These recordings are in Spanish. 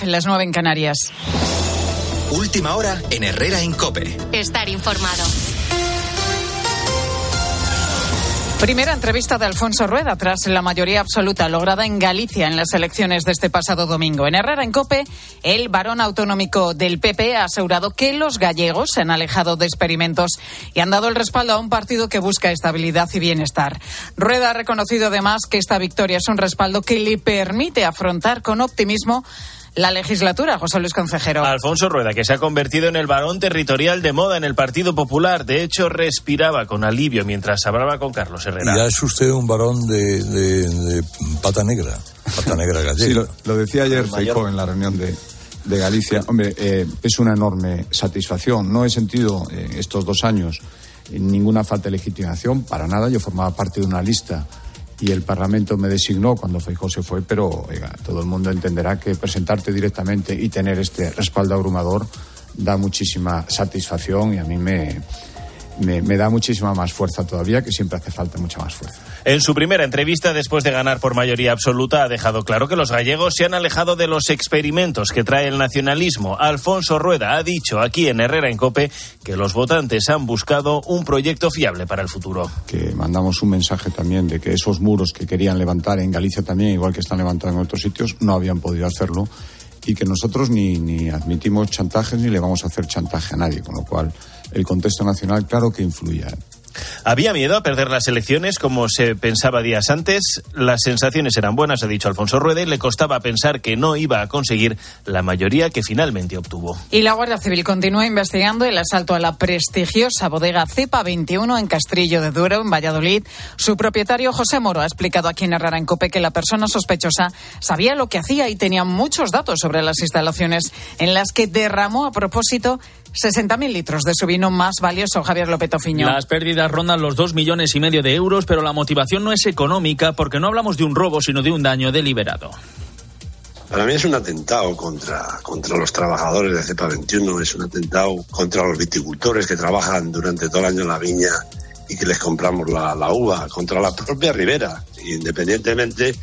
10, las 9 en Canarias. Última hora en Herrera en Cope. Estar informado. Primera entrevista de Alfonso Rueda tras la mayoría absoluta lograda en Galicia en las elecciones de este pasado domingo. En Herrera en Cope, el varón autonómico del PP ha asegurado que los gallegos se han alejado de experimentos y han dado el respaldo a un partido que busca estabilidad y bienestar. Rueda ha reconocido además que esta victoria es un respaldo que le permite afrontar con optimismo la legislatura, José Luis Concejero. Alfonso Rueda, que se ha convertido en el varón territorial de moda en el Partido Popular. De hecho, respiraba con alivio mientras hablaba con Carlos Herrera. Ya es usted un varón de, pata negra, pata negra gallega. Sí, lo, decía ayer en la reunión de, de Galicia. Hombre, eh, es una enorme satisfacción. No he sentido eh, estos dos años ninguna falta de legitimación, para nada. Yo formaba parte de una lista y el Parlamento me designó cuando Feijóo se fue, pero oiga, todo el mundo entenderá que presentarte directamente y tener este respaldo abrumador da muchísima satisfacción y a mí me, me, da muchísima más fuerza todavía, que siempre hace falta mucha más fuerza. En su primera entrevista, después de ganar por mayoría absoluta, ha dejado claro que los gallegos se han alejado de los experimentos que trae el nacionalismo. Alfonso Rueda ha dicho aquí en Herrera en Cope que los votantes han buscado un proyecto fiable para el futuro. Que mandamos un mensaje también de que esos muros que querían levantar en Galicia también, igual que están levantados en otros sitios, no habían podido hacerlo y que nosotros ni, ni admitimos chantajes ni le vamos a hacer chantaje a nadie, con lo cual el contexto nacional claro que influye. Había miedo a perder las elecciones como se pensaba días antes. Las sensaciones eran buenas, ha dicho Alfonso Rueda, y le costaba pensar que no iba a conseguir la mayoría que finalmente obtuvo. Y la Guardia Civil continúa investigando el asalto a la prestigiosa bodega Cepa 21 en Castrillo de Duero, en Valladolid. Su propietario José Moro ha explicado aquí en Herrera en Cope que la persona sospechosa sabía lo que hacía y tenía muchos datos sobre las instalaciones en las que derramó a propósito 60.000 litros de su vino más valioso, Javier López Ofiño. Las pérdidas rondan los dos millones y medio de euros, pero la motivación no es económica porque no hablamos de un robo, sino de un daño deliberado. Para mí es un atentado contra, contra los trabajadores de CEPA 21, es un atentado contra los viticultores que trabajan durante todo el año en la viña y que les compramos la, la uva, contra la propia ribera, independientemente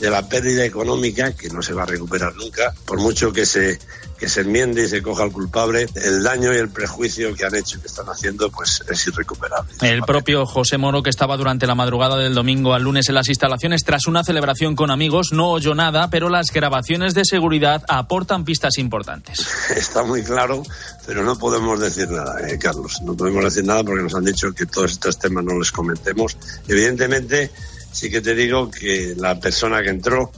de la pérdida económica que no se va a recuperar nunca, por mucho que se que se enmiende y se coja al culpable, el daño y el prejuicio que han hecho y que están haciendo, pues es irrecuperable. El propio José Moro, que estaba durante la madrugada del domingo al lunes en las instalaciones tras una celebración con amigos, no oyó nada, pero las grabaciones de seguridad aportan pistas importantes. Está muy claro, pero no podemos decir nada, eh, Carlos. No podemos decir nada porque nos han dicho que todos estos temas no les comentemos. Evidentemente, sí que te digo que la persona que entró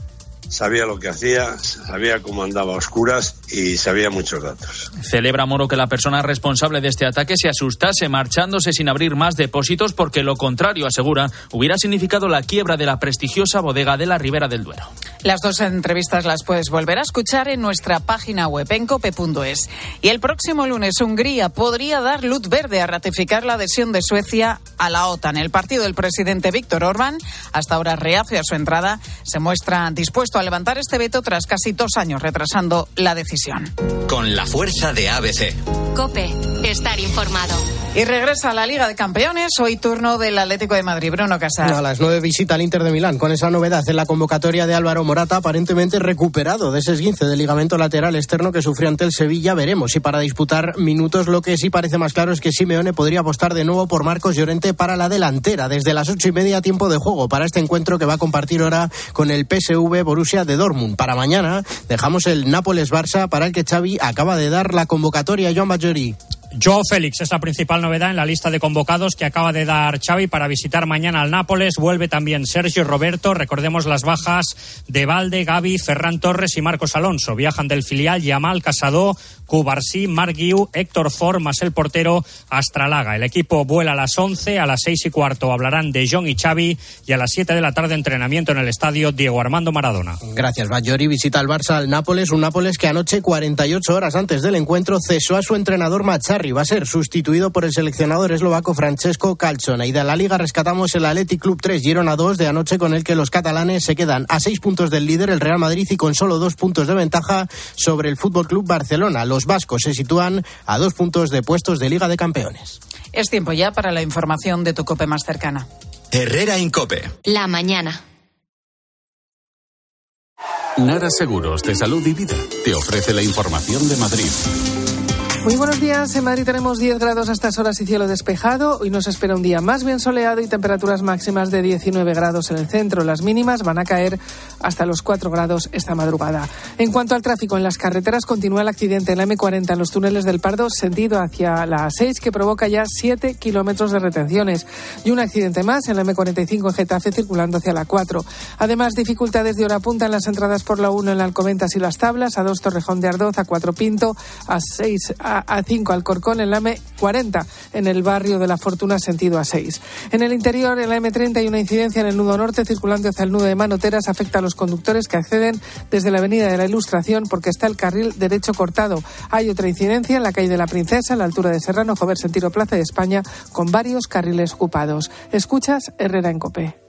sabía lo que hacía, sabía cómo andaba a oscuras y sabía muchos datos. Celebra Moro que la persona responsable de este ataque se asustase marchándose sin abrir más depósitos porque lo contrario, asegura, hubiera significado la quiebra de la prestigiosa bodega de la Ribera del Duero. Las dos entrevistas las puedes volver a escuchar en nuestra página web en cope.es. Y el próximo lunes Hungría podría dar luz verde a ratificar la adhesión de Suecia a la OTAN. El partido del presidente Víctor Orbán, hasta ahora reacio a su entrada, se muestra dispuesto a levantar este veto tras casi dos años retrasando la decisión. Con la fuerza de ABC. Cope, estar informado. Y regresa a la Liga de Campeones, hoy turno del Atlético de Madrid. Bruno Casar. A las nueve visita al Inter de Milán, con esa novedad en la convocatoria de Álvaro Morata, aparentemente recuperado de ese esguince de ligamento lateral externo que sufrió ante el Sevilla. Veremos si para disputar minutos lo que sí parece más claro es que Simeone podría apostar de nuevo por Marcos Llorente para la delantera, desde las ocho y media tiempo de juego para este encuentro que va a compartir ahora con el PSV Borussia de Dortmund. Para mañana dejamos el Nápoles-Barça para el que Xavi acaba de dar la convocatoria a Joan Bajori. Joe Félix es la principal novedad en la lista de convocados que acaba de dar Xavi para visitar mañana al Nápoles. Vuelve también Sergio Roberto. Recordemos las bajas de Valde, Gaby, Ferran Torres y Marcos Alonso. Viajan del filial Yamal Casado, Cubarsí, Marguiu, Héctor Ford, más el portero Astralaga. El equipo vuela a las 11, a las 6 y cuarto hablarán de John y Xavi y a las 7 de la tarde entrenamiento en el estadio Diego Armando Maradona. Gracias, Bayori. Visita al Barça al Nápoles, un Nápoles que anoche, 48 horas antes del encuentro, cesó a su entrenador Va a ser sustituido por el seleccionador eslovaco Francesco Calzona. Y de la Liga rescatamos el Athletic Club 3, Girona 2 de anoche con el que los catalanes se quedan a 6 puntos del líder, el Real Madrid, y con solo 2 puntos de ventaja sobre el Fútbol Club Barcelona. Los vascos se sitúan a dos puntos de puestos de Liga de Campeones. Es tiempo ya para la información de tu cope más cercana. Herrera Incope. La mañana. Nara Seguros de Salud y Vida te ofrece la información de Madrid. Muy buenos días. En Madrid tenemos 10 grados a estas horas y cielo despejado. Hoy nos espera un día más bien soleado y temperaturas máximas de 19 grados en el centro. Las mínimas van a caer hasta los 4 grados esta madrugada. En cuanto al tráfico en las carreteras, continúa el accidente en la M40 en los túneles del Pardo, sentido hacia la A6, que provoca ya 7 kilómetros de retenciones. Y un accidente más en la M45 en Getafe, circulando hacia la 4. Además, dificultades de hora punta en las entradas por la 1 en la Alcobentas y las Tablas, a 2 Torrejón de Ardoz, a 4 Pinto, a 6 a, 5 Alcorcón en la M40 en el barrio de la Fortuna sentido a 6. En el interior, en la M30 hay una incidencia en el nudo norte circulando hacia el nudo de Manoteras. Afecta a los conductores que acceden desde la Avenida de la Ilustración porque está el carril derecho cortado. Hay otra incidencia en la calle de la Princesa, a la altura de Serrano, Jover Sentido Plaza de España, con varios carriles ocupados. Escuchas Herrera en Copé.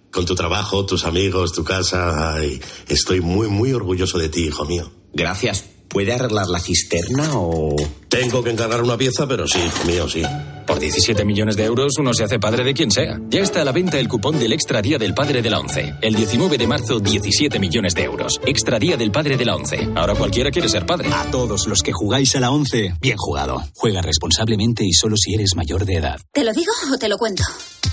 con tu trabajo, tus amigos, tu casa. Ay, estoy muy, muy orgulloso de ti, hijo mío. Gracias. ¿Puede arreglar la cisterna o...? Tengo que encargar una pieza, pero sí, hijo mío, sí. Por 17 millones de euros uno se hace padre de quien sea. Ya está a la venta el cupón del Extra Día del Padre de la ONCE. El 19 de marzo, 17 millones de euros. Extra Día del Padre de la ONCE. Ahora cualquiera quiere ser padre. A todos los que jugáis a la ONCE, bien jugado. Juega responsablemente y solo si eres mayor de edad. ¿Te lo digo o te lo cuento?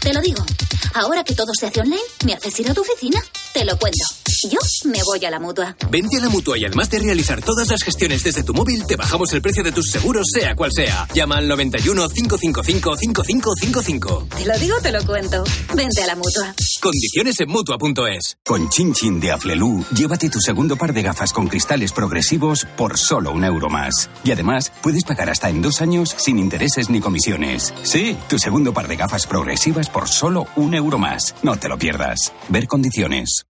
Te lo digo. Ahora que todo se hace online, ¿me haces ir a tu oficina? Te lo cuento. Yo me voy a la mutua. Vente a la mutua y además de realizar todas las gestiones desde tu móvil, te bajamos el precio de tus seguros, sea cual sea. Llama al 91 555 5555. Te lo digo, te lo cuento. Vente a la mutua. Condiciones en mutua.es. Con Chin Chin de Aflelu, llévate tu segundo par de gafas con cristales progresivos por solo un euro más. Y además, puedes pagar hasta en dos años sin intereses ni comisiones. Sí, tu segundo par de gafas progresivas por solo un euro más. No te lo pierdas. Ver condiciones.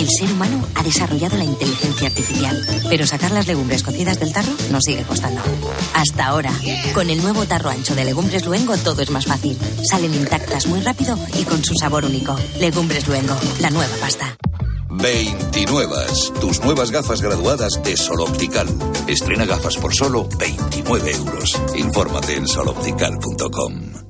El ser humano ha desarrollado la inteligencia artificial, pero sacar las legumbres cocidas del tarro nos sigue costando. Hasta ahora, con el nuevo tarro ancho de Legumbres Luengo todo es más fácil. Salen intactas muy rápido y con su sabor único. Legumbres Luengo, la nueva pasta. 29. Tus nuevas gafas graduadas de Sol Optical. Estrena gafas por solo 29 euros. Infórmate en soloptical.com.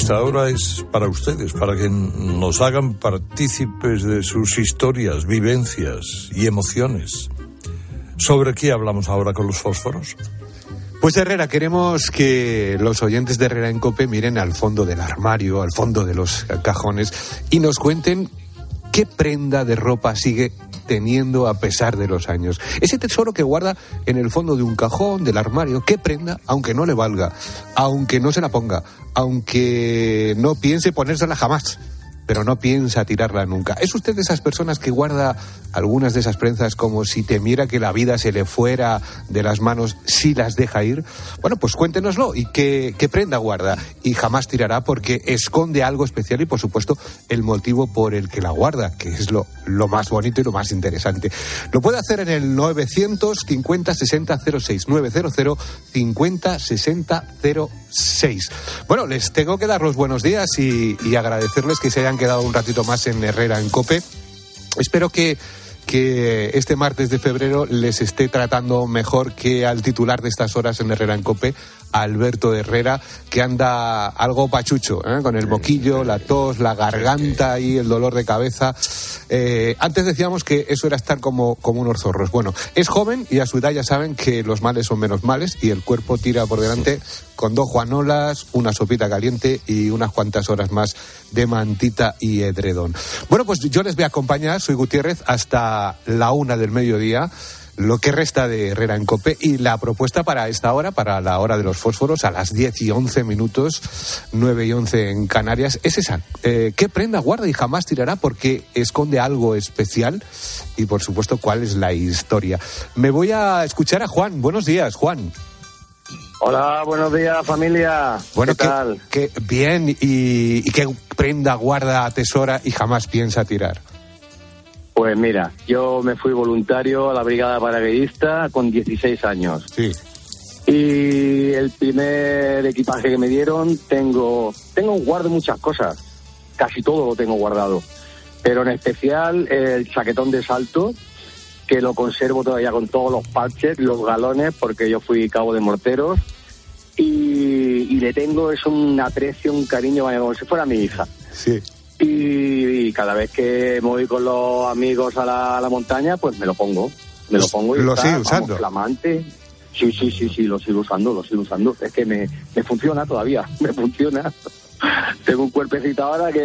Esta hora es para ustedes, para que nos hagan partícipes de sus historias, vivencias y emociones. ¿Sobre qué hablamos ahora con los fósforos? Pues Herrera, queremos que los oyentes de Herrera en Cope miren al fondo del armario, al fondo de los cajones y nos cuenten qué prenda de ropa sigue teniendo a pesar de los años. Ese tesoro que guarda en el fondo de un cajón, del armario, qué prenda, aunque no le valga, aunque no se la ponga, aunque no piense ponérsela jamás pero no piensa tirarla nunca. ¿Es usted de esas personas que guarda algunas de esas prensas como si temiera que la vida se le fuera de las manos si las deja ir? Bueno, pues cuéntenoslo y qué, prenda guarda y jamás tirará porque esconde algo especial y por supuesto el motivo por el que la guarda, que es lo, lo más bonito y lo más interesante. Lo puede hacer en el 950 60 06 900 50 60 06. Bueno, les tengo que dar los buenos días y, y agradecerles que se hayan quedado un ratito más en Herrera en Cope. Espero que que este martes de febrero les esté tratando mejor que al titular de estas horas en Herrera en Cope, Alberto Herrera, que anda algo pachucho, ¿eh? con el moquillo, la tos, la garganta y el dolor de cabeza. Eh, antes decíamos que eso era estar como, como unos zorros. Bueno, es joven y a su edad ya saben que los males son menos males y el cuerpo tira por delante con dos juanolas, una sopita caliente y unas cuantas horas más de mantita y edredón. Bueno, pues yo les voy a acompañar, soy Gutiérrez, hasta la una del mediodía lo que resta de Herrera en Cope y la propuesta para esta hora, para la hora de los fósforos, a las 10 y 11 minutos, 9 y 11 en Canarias, es esa. Eh, ¿Qué prenda guarda y jamás tirará porque esconde algo especial? Y por supuesto, ¿cuál es la historia? Me voy a escuchar a Juan. Buenos días, Juan. Hola, buenos días familia. Bueno, ¿Qué tal? Que, bien, y, y qué prenda guarda, atesora y jamás piensa tirar? Pues mira, yo me fui voluntario a la Brigada Paraguedista con 16 años. Sí. Y el primer equipaje que me dieron, tengo, tengo guardo muchas cosas. Casi todo lo tengo guardado. Pero en especial el chaquetón de salto, que lo conservo todavía con todos los parches, los galones, porque yo fui cabo de morteros. Y, y le tengo es un aprecio, un cariño, como si fuera mi hija. Sí. Y, y cada vez que voy con los amigos a la, a la montaña, pues me lo pongo. Me lo pongo y lo está, sigue vamos, usando. flamante. Sí, sí, sí, sí, lo sigo usando, lo sigo usando. Es que me, me funciona todavía, me funciona. Tengo un cuerpecito ahora que,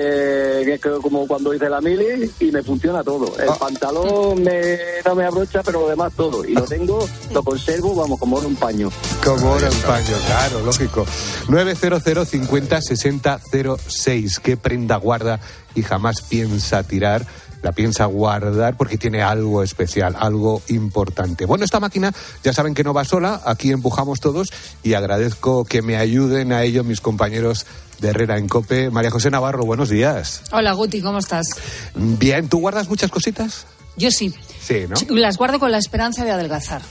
que es como cuando hice la mili y me funciona todo. El Ah. pantalón me, no me abrocha, pero lo demás todo. Y lo tengo, lo conservo, vamos, como en un paño. Como ahora un paño, claro, lógico. 900 50 60 06. ¿Qué prenda guarda y jamás piensa tirar? La piensa guardar porque tiene algo especial, algo importante. Bueno, esta máquina ya saben que no va sola, aquí empujamos todos y agradezco que me ayuden a ello mis compañeros de Herrera en Cope. María José Navarro, buenos días. Hola Guti, ¿cómo estás? Bien, ¿tú guardas muchas cositas? Yo sí. Sí, ¿no? Las guardo con la esperanza de adelgazar.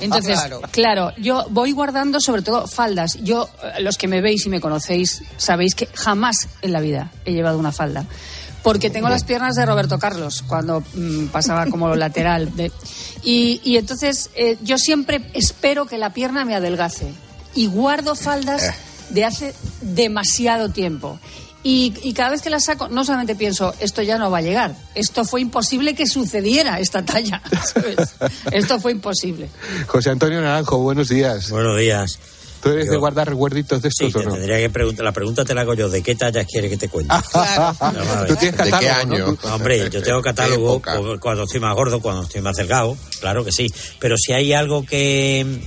Entonces, Claro. claro. yo voy guardando sobre todo faldas. Yo, eh, los que me veis y me conocéis, sabéis que jamás en la vida he llevado una falda. Porque tengo las piernas de Roberto Carlos cuando mm, pasaba como lateral. de- y, y entonces eh, yo siempre espero que la pierna me adelgace. Y guardo faldas Eh. De hace demasiado tiempo. Y, y cada vez que las saco, no solamente pienso, esto ya no va a llegar. Esto fue imposible que sucediera, esta talla. ¿sabes? Esto fue imposible. José Antonio Naranjo, buenos días. Buenos días. ¿Tú eres de Yo- guardar recuerditos de Sí, estos te o no? tendría que preguntar. La pregunta te la hago yo. ¿De qué tallas quiere que te cuente? Tú tienes catálogo, ¿no? Tú- Hombre, yo tengo catálogo cu- cuando estoy más gordo, cuando estoy más delgado, claro que sí. Pero si hay algo que,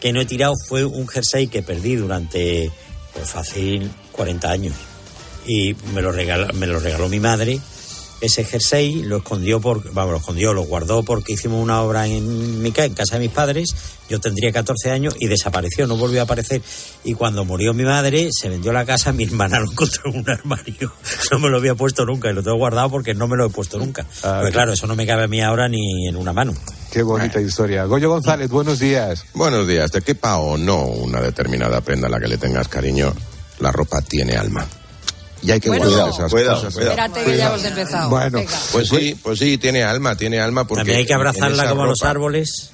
que no he tirado fue un jersey que perdí durante, pues fácil, 40 años. Y me lo regaló, me lo regaló mi madre. Ese jersey lo escondió, por, vamos, lo escondió, lo guardó porque hicimos una obra en mi en casa de mis padres. Yo tendría 14 años y desapareció, no volvió a aparecer. Y cuando murió mi madre, se vendió la casa, mi hermana lo encontró en un armario. No me lo había puesto nunca y lo tengo guardado porque no me lo he puesto nunca. Porque claro, eso no me cabe a mí ahora ni en una mano. Qué bonita historia. Goyo González, buenos días. Buenos días. Te quepa o no una determinada prenda a la que le tengas cariño, la ropa tiene alma. Y hay que Bueno. guardar esas Cuidado, cosas. cuidado. Espérate que ya hemos empezado. Bueno, Venga. pues sí, pues sí, tiene alma, tiene alma porque También hay que abrazarla como a los árboles.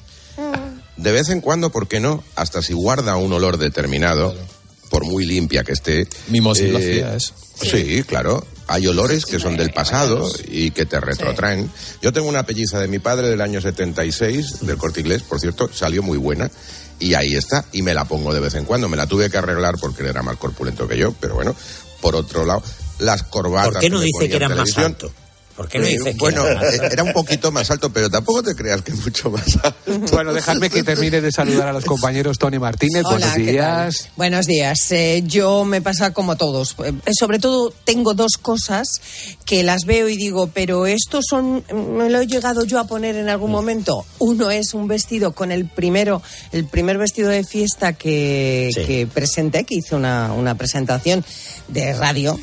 De vez en cuando, ¿por qué no? Hasta si guarda un olor determinado, por muy limpia que esté. Mimosin lo hacía eso. Sí, claro. Hay olores que son del pasado y que te retrotraen. Yo tengo una pelliza de mi padre del año 76, del corte inglés, por cierto, salió muy buena. Y ahí está, y me la pongo de vez en cuando. Me la tuve que arreglar porque él era más corpulento que yo, pero bueno, por otro lado, las corbatas. ¿Por qué no dice que en eras más alto? ¿Por qué no Eh, dices que bueno, era más eh, era un poquito más alto, pero tampoco te creas que mucho más alto. Bueno, dejadme que termine de saludar a los compañeros Tony Martínez. Hola, buenos ¿qué días. Buenos días. Eh, yo me pasa como todos. Eh, sobre todo tengo dos cosas que las veo y digo, pero estos son, me lo he llegado yo a poner en algún momento. Uno es un vestido con el primero, el primer vestido de fiesta que, Sí. que presenté, que hice una, una presentación de radio,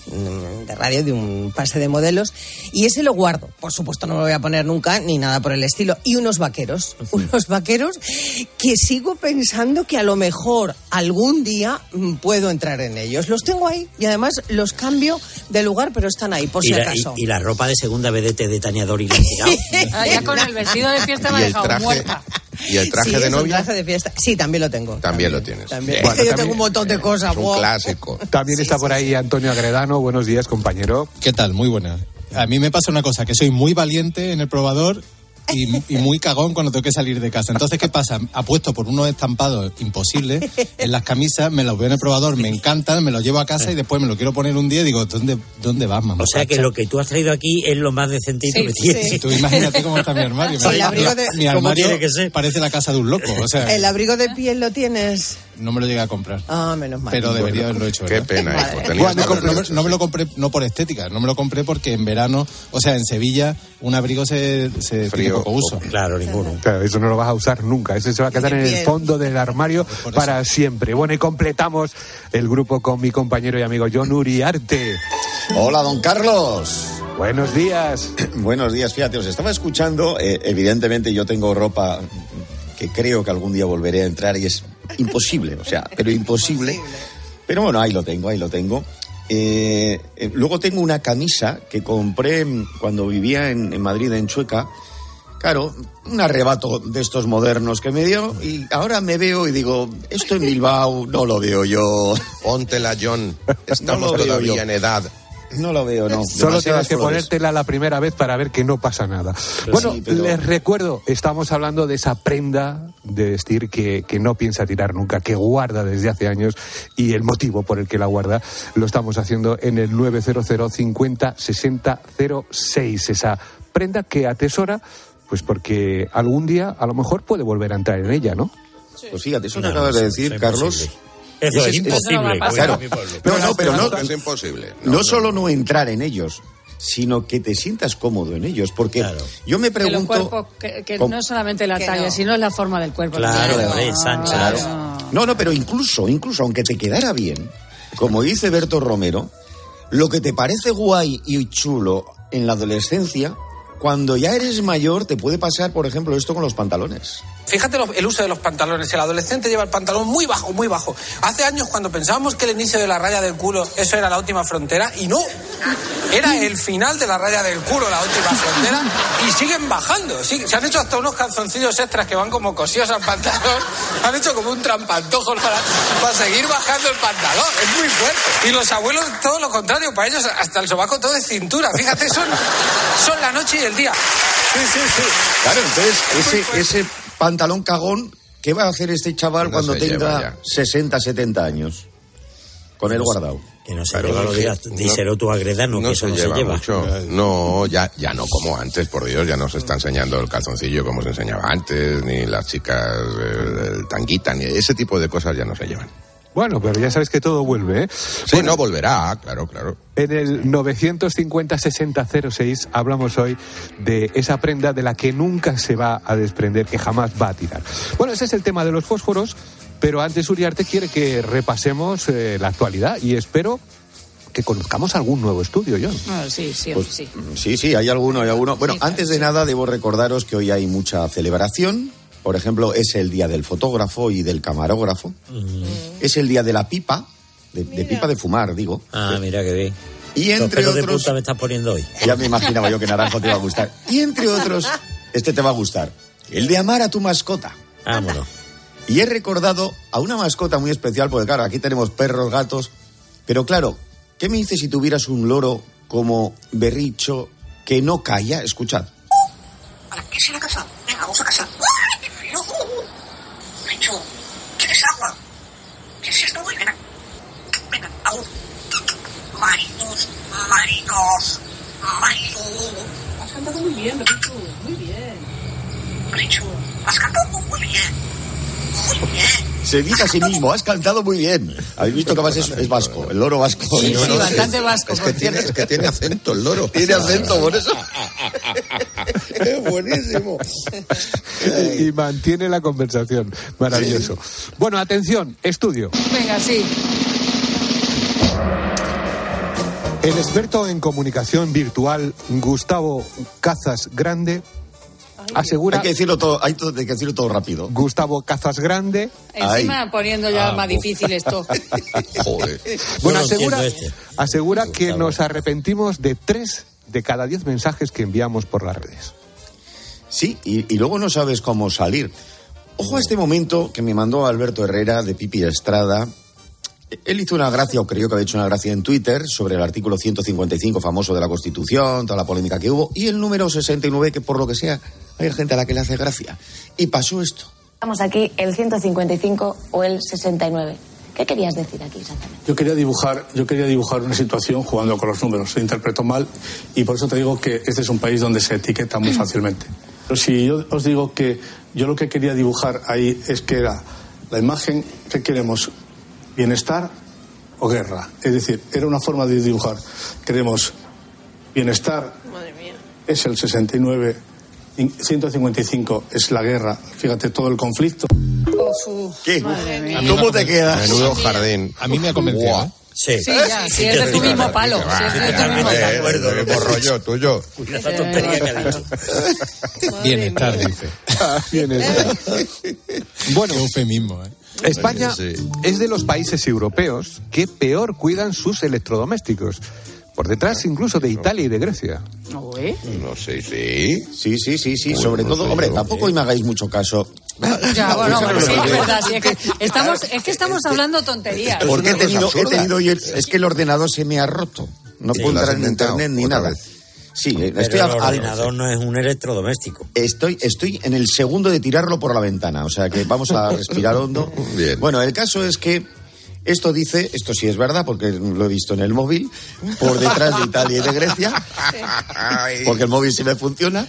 de radio, de un pase de modelos, y ese lo guardo. Por supuesto no me lo voy a poner nunca, ni nada por el estilo. Y unos vaqueros, unos vaqueros que sigo pensando que a lo mejor algún día mm, puedo entrar en ellos. Los tengo ahí y además los cambio de lugar, pero están ahí, por y, si la, acaso. y- y la ropa de segunda vedette de Tania Dori la han tirado. Ah, ya con el vestido de fiesta me ha dejado traje- muerta. ¿Y el traje Sí, de novia? traje de fiesta. Sí, también lo tengo. También lo tienes. También. Es que yo Bueno, tengo un montón de cosas. Es un wow. clásico. También está por ahí Antonio Agredano. Buenos días, compañero. ¿Qué tal? Muy buena. A mí me pasa una cosa, que soy muy valiente en el probador y, y muy cagón cuando tengo que salir de casa. Entonces, ¿qué pasa? Apuesto por unos estampados imposibles en las camisas, me los veo en el probador, me encantan, me los llevo a casa y después me lo quiero poner un día y digo, ¿dónde, dónde vas, mamá? O sea que lo que tú has traído aquí es lo más decentito Sí, que tienes. sí. Tú imagínate cómo está mi armario. Sí, el abrigo de- mi ¿Cómo armario tiene que ser? parece la casa de un loco. O sea, ¿El abrigo de piel lo tienes? no me lo llegué a comprar. Ah, menos mal. Pero debería haberlo hecho. Qué ¿verdad? pena, Vale. hijo. No me lo compré, no por estética, no me lo compré porque en verano, o sea, en Sevilla, un abrigo se, se tiene Frío, poco uso. Claro, ninguno. Claro, eso no lo vas a usar nunca. Ese se va a quedar en el fondo del armario eso. para siempre. Bueno, y completamos el grupo con mi compañero y amigo John Uriarte. Hola, don Carlos. Buenos días. Buenos días, fíjate, os estaba escuchando. eh, evidentemente yo tengo ropa que creo que algún día volveré a entrar y es imposible, o sea, pero imposible. Pero bueno, ahí lo tengo, ahí lo tengo. Eh, eh, luego tengo una camisa que compré cuando vivía en, en Madrid, en Chueca. Claro, un arrebato de estos modernos que me dio y ahora me veo y digo, esto en Bilbao no lo veo yo. Póntela, John. Estamos No todavía yo. en edad. No lo veo, no. Solo tienes que flores. ponértela la primera vez para ver que no pasa nada. Bueno, sí, pero- les recuerdo, estamos hablando de esa prenda de vestir que, que no piensa tirar nunca, que guarda desde hace años y el motivo por el que la guarda lo estamos haciendo en el 900 50 60 06. Esa prenda que atesora, pues porque algún día a lo mejor puede volver a entrar en ella, ¿no? Pues fíjate, eso que No, acabas de decir, Carlos. Eso es imposible. pasa. Claro. mi pueblo. No, no, pero no, Es imposible. no solo no entrar en ellos, sino que te sientas cómodo en ellos. Porque Claro. yo me Que pregunto. cuerpos, que, que ¿Cómo? no es solamente la Que talla, no. sino es la forma del cuerpo. Claro, hombre, Sánchez. Claro. no. No, no, pero incluso, incluso, aunque te quedara bien, como dice Berto Romero, lo que te parece guay y chulo en la adolescencia, cuando ya eres mayor, te puede pasar, por ejemplo, esto con los pantalones. Fíjate el uso de los pantalones. El adolescente lleva el pantalón muy bajo, muy bajo. Hace años cuando pensábamos que el inicio de la raya del culo, eso era la última frontera, y no. Era el final de la raya del culo, la última frontera, y siguen bajando. Sí, se han hecho hasta unos calzoncillos extras que van como cosidos al pantalón. Han hecho como un trampantojo para, para seguir bajando el pantalón. Es muy fuerte. Y los abuelos, todo lo contrario, para ellos hasta el sobaco todo es cintura. Fíjate, son, son la noche y el día. Sí, sí, sí. Claro, entonces, ese, ese pantalón cagón, ¿qué va a hacer este chaval No cuando tenga ya. 60, 70 años? Con él guardado. Que no se Claro, lleva, lo digas. Díselo tú a Gredano, no que eso se no lleva se lleva. mucho. No, ya, ya no como antes, por Dios, ya no se está enseñando el calzoncillo como se enseñaba antes, ni las chicas el, el tanguita, ni ese tipo de cosas ya no se llevan. Bueno, pero ya sabes que todo vuelve, ¿eh? Sí, no volverá, claro, claro. En el 950-6006 hablamos hoy de esa prenda de la que nunca se va a desprender, que jamás va a tirar. Bueno, ese es el tema de los fósforos, pero antes Uriarte quiere que repasemos eh, la actualidad y espero que conozcamos algún nuevo estudio, John. Ah, sí, sí, Pues, sí. Sí, sí, hay alguno, hay alguno. Bueno, Sí, antes de sí. nada debo recordaros que hoy hay mucha celebración. Por ejemplo, es el día del fotógrafo y del camarógrafo. Es el día de la pipa, de, de pipa de fumar, digo. Ah, mira que bien. Y Los entre de otros, punta me estás poniendo hoy. ya me imaginaba yo que naranjo te iba a gustar. Y entre otros, este te va a gustar. El de amar a tu mascota. Vámonos. Y he recordado a una mascota muy especial, porque claro, aquí tenemos perros, gatos. Pero claro, ¿qué me dices si tuvieras un loro como berricho que no calla? Escuchad. ¿Qué es la casa? Venga, vamos a casa. ¡Ay, qué frío! Richo, ¿quieres agua? ¿Qué es esto? Uy, venga. Venga, agua. Marinos, marinos, marinos. bien, Richu, muy bien. Richu, has cantado muy bien. Se dice a sí mismo, has cantado muy bien. Habéis visto que además es, es vasco, el loro vasco. Sí, sí, bastante vasco. Es que, tiene, es que tiene acento el loro. Tiene acento, por eso. es buenísimo. y mantiene la conversación. Maravilloso. Bueno, atención, estudio. Venga, sí. El experto en comunicación virtual, Gustavo Cazas Grande, asegura. Hay que decirlo todo, hay to- hay que decirlo todo rápido. Gustavo Cazas Grande. Encima poniendo ya Ah, más difícil esto. Joder. Bueno, no asegura, este. asegura que nos arrepentimos de tres de cada diez mensajes que enviamos por las redes. Sí, y, y luego no sabes cómo salir. Ojo a este momento que me mandó Alberto Herrera de Pipi Estrada. Él hizo una gracia, o creyó que había hecho una gracia en Twitter, sobre el artículo 155 famoso de la Constitución, toda la polémica que hubo, y el número 69, que por lo que sea, hay gente a la que le hace gracia. Y pasó esto. Estamos aquí el 155 o el 69. ¿Qué querías decir aquí exactamente? Yo quería dibujar, yo quería dibujar una situación jugando con los números. Se interpretó mal y por eso te digo que este es un país donde se etiqueta muy fácilmente. Pero si yo os digo que yo lo que quería dibujar ahí es que era la imagen que queremos bienestar o guerra. Es decir, era una forma de dibujar. Queremos bienestar es el 69, 155 es la guerra. Fíjate todo el conflicto. ¿Qué? ¿Cómo te queda? Menudo jardín. A mí me ha convencido. Buah. ¿eh? Sí. Sí, ya, si es de tu mismo palo. Si es de tu mismo Totalmente de palo. acuerdo. Eh, mismo rollo tuyo. Esa tontería que ha dicho. Bienestar, dice. Bienestar. Bueno, Qué eufemismo, ¿eh? España Sí. es de los países europeos que peor cuidan sus electrodomésticos. Por detrás incluso de Italia y de Grecia. No sé, sí. Sí, sí, sí, sí. Bueno, Sobre no todo, sé hombre, yo, tampoco ¿eh? me hagáis mucho caso. Ya, bueno, bueno, sí, es que- verdad. sí, es, que estamos, es que estamos hablando tonterías. Porque he tenido, he tenido hoy el- es que el ordenador se me ha roto. No Sí, puedo entrar en internet ni nada. vez. Sí, eh, Pero estoy el al- ordenador no es un electrodoméstico. Estoy, estoy en el segundo de tirarlo por la ventana, o sea que vamos a respirar hondo. Bien. Bueno, el caso es que esto dice, esto sí es verdad porque lo he visto en el móvil, por detrás de Italia y de Grecia, porque el móvil sí me funciona,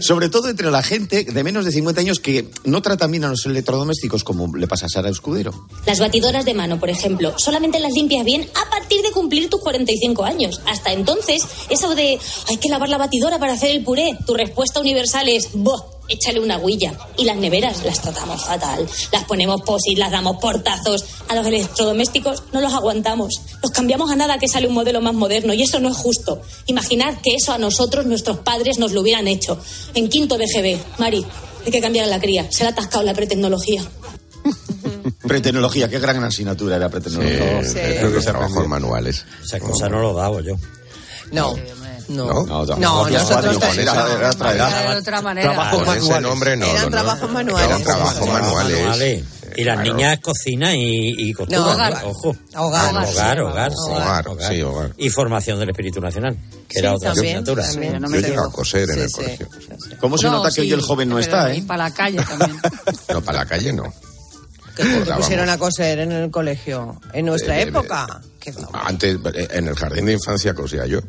sobre todo entre la gente de menos de 50 años que no tratan bien a los electrodomésticos como le pasa a Sara Escudero. Las batidoras de mano, por ejemplo, solamente las limpias bien a partir de cumplir tus 45 años. Hasta entonces, eso de hay que lavar la batidora para hacer el puré, tu respuesta universal es ¡boh! Échale una huilla. Y las neveras las tratamos fatal. Las ponemos posit, las damos portazos. A los electrodomésticos no los aguantamos. Los cambiamos a nada que sale un modelo más moderno. Y eso no es justo. Imaginad que eso a nosotros, nuestros padres, nos lo hubieran hecho. En quinto de GB. Mari, hay que cambiar a la cría. Se le ha atascado la pretecnología. Pretecnología, qué gran asignatura era pretecnología. Sí, creo que trabajos manuales. Esa cosa no lo daba yo. No. No, No, no, nosotros era- otra edad. Era de otra manera. Ese nombre no. Eran no, no. trabajos manuales. Eran trabajos manuales. Manuales. Y las Claro. niñas cocinan y, y costuran. No, hogar. Ojo. Hogar. Hogar, hogar, sí. Hogar, sí, hogar. Y formación del espíritu nacional, que Sí, era otra también, asignatura. también. no Yo me llegado tengo. a coser en Sí, el sí. colegio. ¿Cómo se No, nota que sí, hoy el joven no está, Y eh? para la calle también. No, para la calle no. Que te pusieron a coser en el colegio. En nuestra Eh, eh, época. Qué favor. Antes, eh, en el jardín de infancia cosía yo.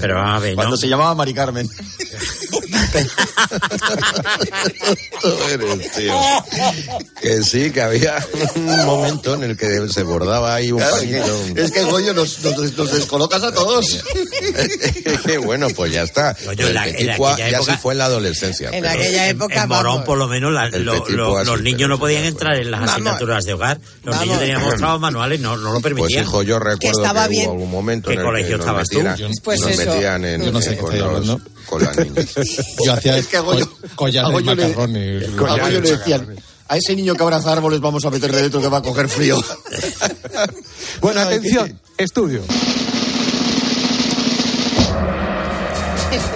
Pero vamos a ver, ¿no? Cuando se llamaba Mari Carmen. Eres, tío. Que sí, que había un momento en el que se bordaba ahí un Claro, palito. que- es que Goyo nos, nos, nos descolocas a todos. Qué bueno, pues ya está. La- el en Pechicua aquella ya época- sí fue en la adolescencia. En pero- aquella época. en Morón, vamos. por lo menos, la- lo- lo- pois, los niños no pero- podían entrar en las Vamos. asignaturas de hogar. Los Vamos. niños teníamos trabajos manuales, no, no lo Pues permitían. hijo, yo recuerdo que, estaba bien. hubo algún momento ¿Qué en el colegio que estabas tú? Pues nos eso. metían en, Yo no sé con, los- con las niñas. Yo hacía Es que a Goyo- co- collares a Goyo le- macarrones. Le decían, a ese niño que abraza árboles vamos a meterle dentro que va a coger frío. Bueno, atención, estudio.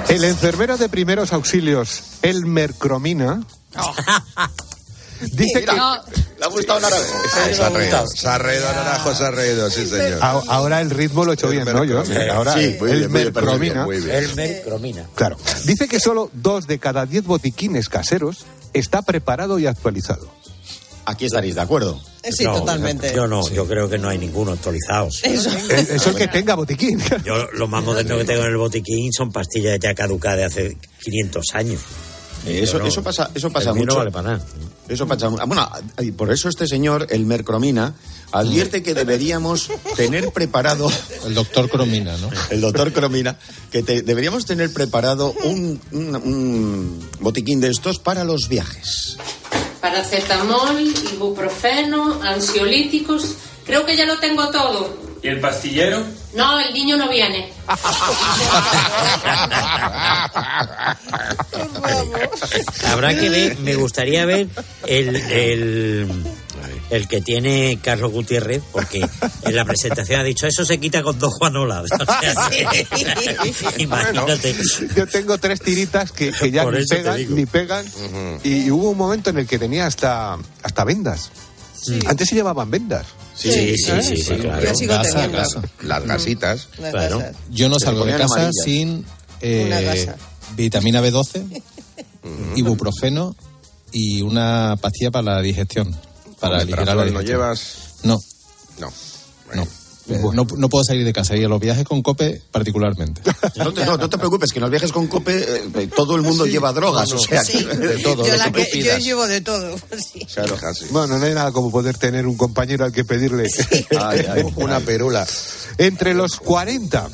El enfermero de primeros auxilios, Elmer Cromina, dice que No, ¿Le ha gustado en árabe? Se ha reído, se ha reído, Naranjo, se ha reído, sí señor. a- ahora el ritmo lo he hecho bien, ¿no? Yo, ahora Sí, muy bien, muy Elmer bien, muy bien, Muy Cromina. claro, dice que solo dos de cada diez botiquines caseros está preparado y actualizado. aquí estaréis de acuerdo. Sí, No, totalmente. Yo no, yo creo que no hay ninguno actualizado. Eso. Es es el que tenga botiquín. Yo lo más moderno que tengo en el botiquín son pastillas ya caducadas de hace 500 años. Eh, Eso, no. eso pasa, eso pasa El mío no mucho. vale para nada. Eso pasa mu- Bueno, y por eso este señor, el Mercromina, advierte que deberíamos tener preparado. El doctor Cromina, ¿no? El doctor Cromina, que te- deberíamos tener preparado un, un- un botiquín de estos para los viajes. Paracetamol, ibuprofeno, ansiolíticos. Creo que ya lo tengo todo. ¿Y el pastillero? No, el niño no viene. Habrá que ver, me gustaría ver el, el, el que tiene Carlos Gutiérrez, porque en la presentación ha dicho eso se quita con dos Juanolas. O sea, imagínate. Yo tengo tres tiritas que, que ya ni pegan, ni pegan. y, y hubo un momento en el que tenía hasta, hasta vendas. Antes se llevaban vendas. Sí, sí, sí, sí, sí, claro. Yo sigo Gasa, teniendo. gasa. Las gasitas. Las Claro. gasas. Yo no salgo de casa amarillas. sin eh, Una gasa. vitamina B12, ibuprofeno y una pastilla para la digestión. Para aligerar la Omeprazol no digestión. llevas. No, No. no. Eh, no. No puedo salir de casa y a los viajes con cope particularmente. No te, no, no te preocupes, que en los viajes con Cope eh, todo el mundo lleva drogas, o sea, Sí. de todo. Yo, la que llevo de todo. sí. Claro. Bueno, no hay nada como poder tener un compañero al que pedirle Ay, ay, Una perula. Entre los 40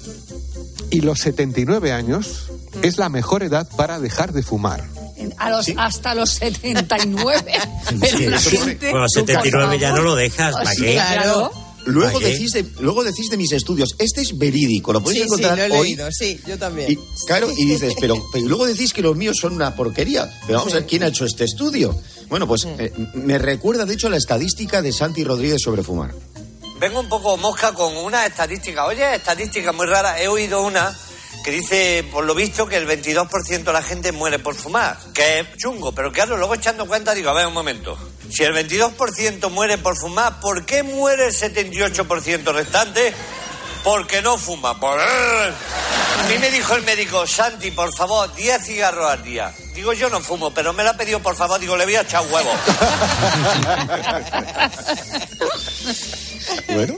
y los 79 años es la mejor edad para dejar de fumar. A los, Hasta los 79. Pero Sí, la eso gente- Bueno, 79 ya no lo dejas, ¿para Sí, qué? Claro. Luego decís, de, luego decís de mis estudios, este es verídico, lo podéis Sí, sí, encontrar lo he hoy. leído, sí, yo también. Y, claro, y dices, pero, pero luego decís que los míos son una porquería. Pero vamos a ver quién ha hecho este estudio. Bueno, pues eh, me recuerda, de hecho, la estadística de Santi Rodríguez sobre fumar. Vengo un poco mosca con una estadística. Oye, estadística muy rara. He oído una que dice, por lo visto, que el 22% de la gente muere por fumar. Que es chungo, pero claro, luego echando cuenta digo, a ver un momento. Si el 22% muere por fumar, ¿por qué muere el 78% restante? Porque no fuma. Por... A mí me dijo el médico, Santi, por favor, 10 cigarros al día. Digo, yo no fumo, pero me lo ha pedido, por favor. Digo, le voy a echar huevo. Bueno,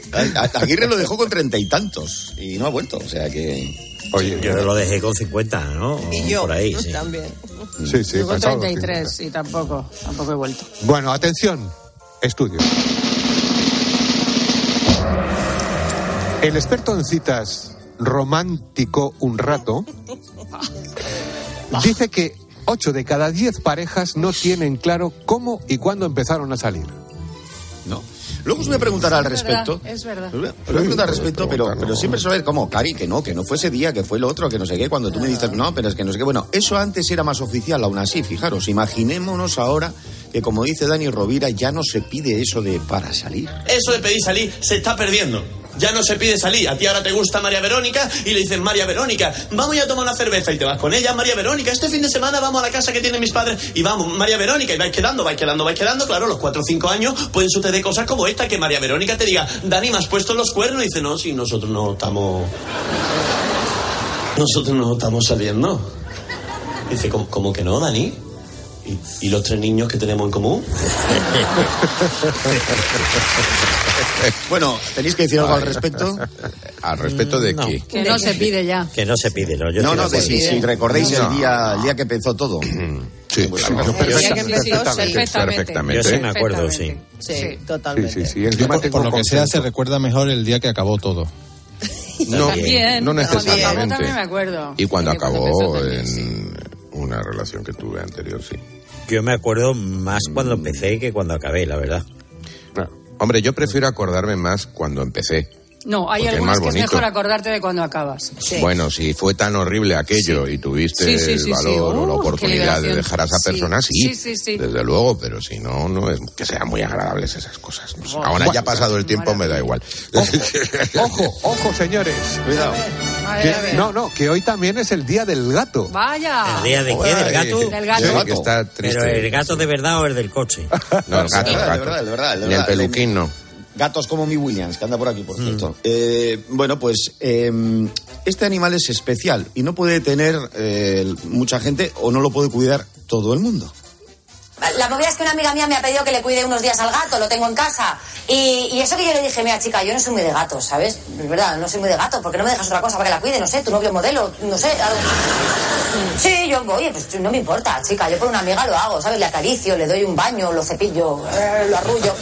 Aguirre lo dejó con treinta y tantos y no ha vuelto, o sea que... Oye, yo lo dejé con 50, ¿no? Y yo Por ahí, sí. también. Sí, sí, Yo con pasado los 33 y tampoco, tampoco he vuelto. 50. Bueno, atención, estudio. El experto en citas romántico un rato dice que 8 de cada 10 parejas no tienen claro cómo y cuándo empezaron a salir. No. Luego os voy a preguntar al respecto. Es verdad. Os voy a- preguntar al respecto, pero, pero siempre saber cómo, Cari, que no, que no fue ese día, que fue el otro, que no sé qué, cuando tú me dices, no, pero es que no sé qué. Bueno, eso antes era más oficial, aún así, fijaros, imaginémonos ahora que, como dice Dani Rovira, ya no se pide eso de para salir. Eso de pedir salir se está perdiendo. Ya no se pide salir. A ti ahora te gusta María Verónica y le dices, María Verónica, vamos a tomar una cerveza y te vas con ella, María Verónica. Este fin de semana vamos a la casa que tienen mis padres y vamos, María Verónica, y vais quedando, vais quedando, vais quedando. Claro, los cuatro o cinco años pueden suceder cosas como esta, que María Verónica te diga, Dani, me has puesto los cuernos. Y dice, no, si nosotros no estamos. Nosotros no estamos saliendo. Dice, ¿cómo, que no, Dani? ¿Y, y los tres niños que tenemos en común? Bueno, ¿tenéis que decir algo al respecto? ¿Al respecto de No. qué? Que no se pide ya. Que no se pide, ¿no? Yo no, no, de si, si recordéis el, No. día, el día que empezó todo. Sí, Pues claro. sí, El día que empezó, sí. Perfectamente. Perfectamente. Yo sí me acuerdo, sí. Sí, Sí, totalmente. sí, sí. Yo, Encima por, por lo que sea, se recuerda mejor el día que acabó todo. No, También. no necesariamente. también me acuerdo. Y cuando acabó también, en una relación que tuve anterior, sí. Yo me acuerdo más cuando empecé que cuando acabé, la verdad. Hombre, yo prefiero acordarme más cuando empecé. No, hay Porque es que es mejor acordarte de cuando acabas. Bueno, si fue tan horrible aquello y tuviste Sí, sí, el sí, sí. valor o la oportunidad de dejar a esa Sí. persona, sí, Sí, sí, sí. desde luego, pero si no, no es que sean muy agradables esas cosas. No sé. Ahora Bueno, ya ha pasado el tiempo, me da igual. Ojo, ojo, señores. Cuidado. No, no, que hoy también es el día del gato. Vaya. ¿El día de qué? ¿Del gato? Del gato. Sí, que está triste. Pero el gato de verdad o el del coche. No, el gato, el de gato. verdad, de verdad, de Ni el peluquín no. Gatos como mi Williams, que anda por aquí, Mm. por cierto. Eh, bueno, pues eh, este animal es especial y no puede tener eh, mucha gente o no lo puede cuidar todo el mundo. La movida es que una amiga mía me ha pedido que le cuide unos días al gato, lo tengo en casa. Y, y eso que yo le dije, mira chica, yo no soy muy de gatos, ¿sabes? Es verdad, no soy muy de gatos, ¿por qué no me dejas otra cosa para que la cuide? No sé, tu novio modelo, no sé, algo. Sí, yo, oye, pues no me importa, chica, yo por una amiga lo hago, ¿sabes? Le acaricio, le doy un baño, lo cepillo, eh, lo arrullo.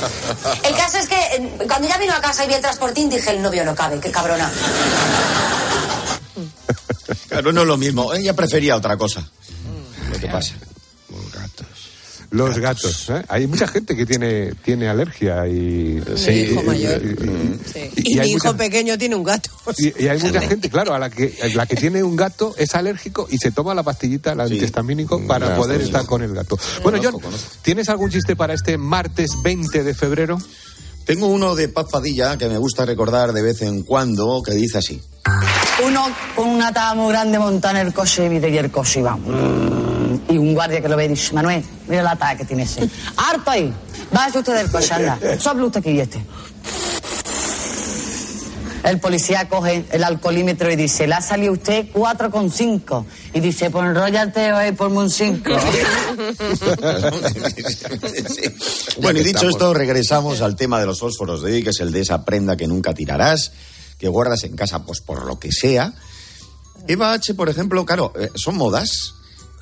El caso es que eh, cuando ya vino a casa y vi el transportín, dije, el novio no cabe, qué cabrona. Claro, no es lo mismo. Ella prefería otra cosa. Lo que pasa. Los gatos. ¿eh? Hay mucha gente que tiene, tiene alergia y... Mi hijo mayor. y- mi hijo mucha- pequeño tiene un gato. Y, y hay mucha gente, claro, a la que, a la que tiene un gato es alérgico y se toma la pastillita, el antihistamínico, para ya, poder sí, estar sí. con el gato. Bueno, John, ¿tienes algún chiste para este martes 20 de febrero? Tengo uno de Paz Padilla que me gusta recordar de vez en cuando que dice así. Uno con una taba muy grande monta en el coche y y el coche iba. mm, Y un guardia que lo ve y dice, Manuel, mira la taba que tiene ese. ¡Harto ahí! Váyase usted del coche, anda. Sople usted aquí y este. El policía coge el alcoholímetro y dice, le ha salido usted 4,5. Y dice, pues enrollate hoy por un 5. Bueno, y dicho esto, regresamos al tema de los fósforos de hoy, que es el de esa prenda que nunca tirarás, que guardas en casa, pues por lo que sea. Eva H, por ejemplo, claro, eh, son modas.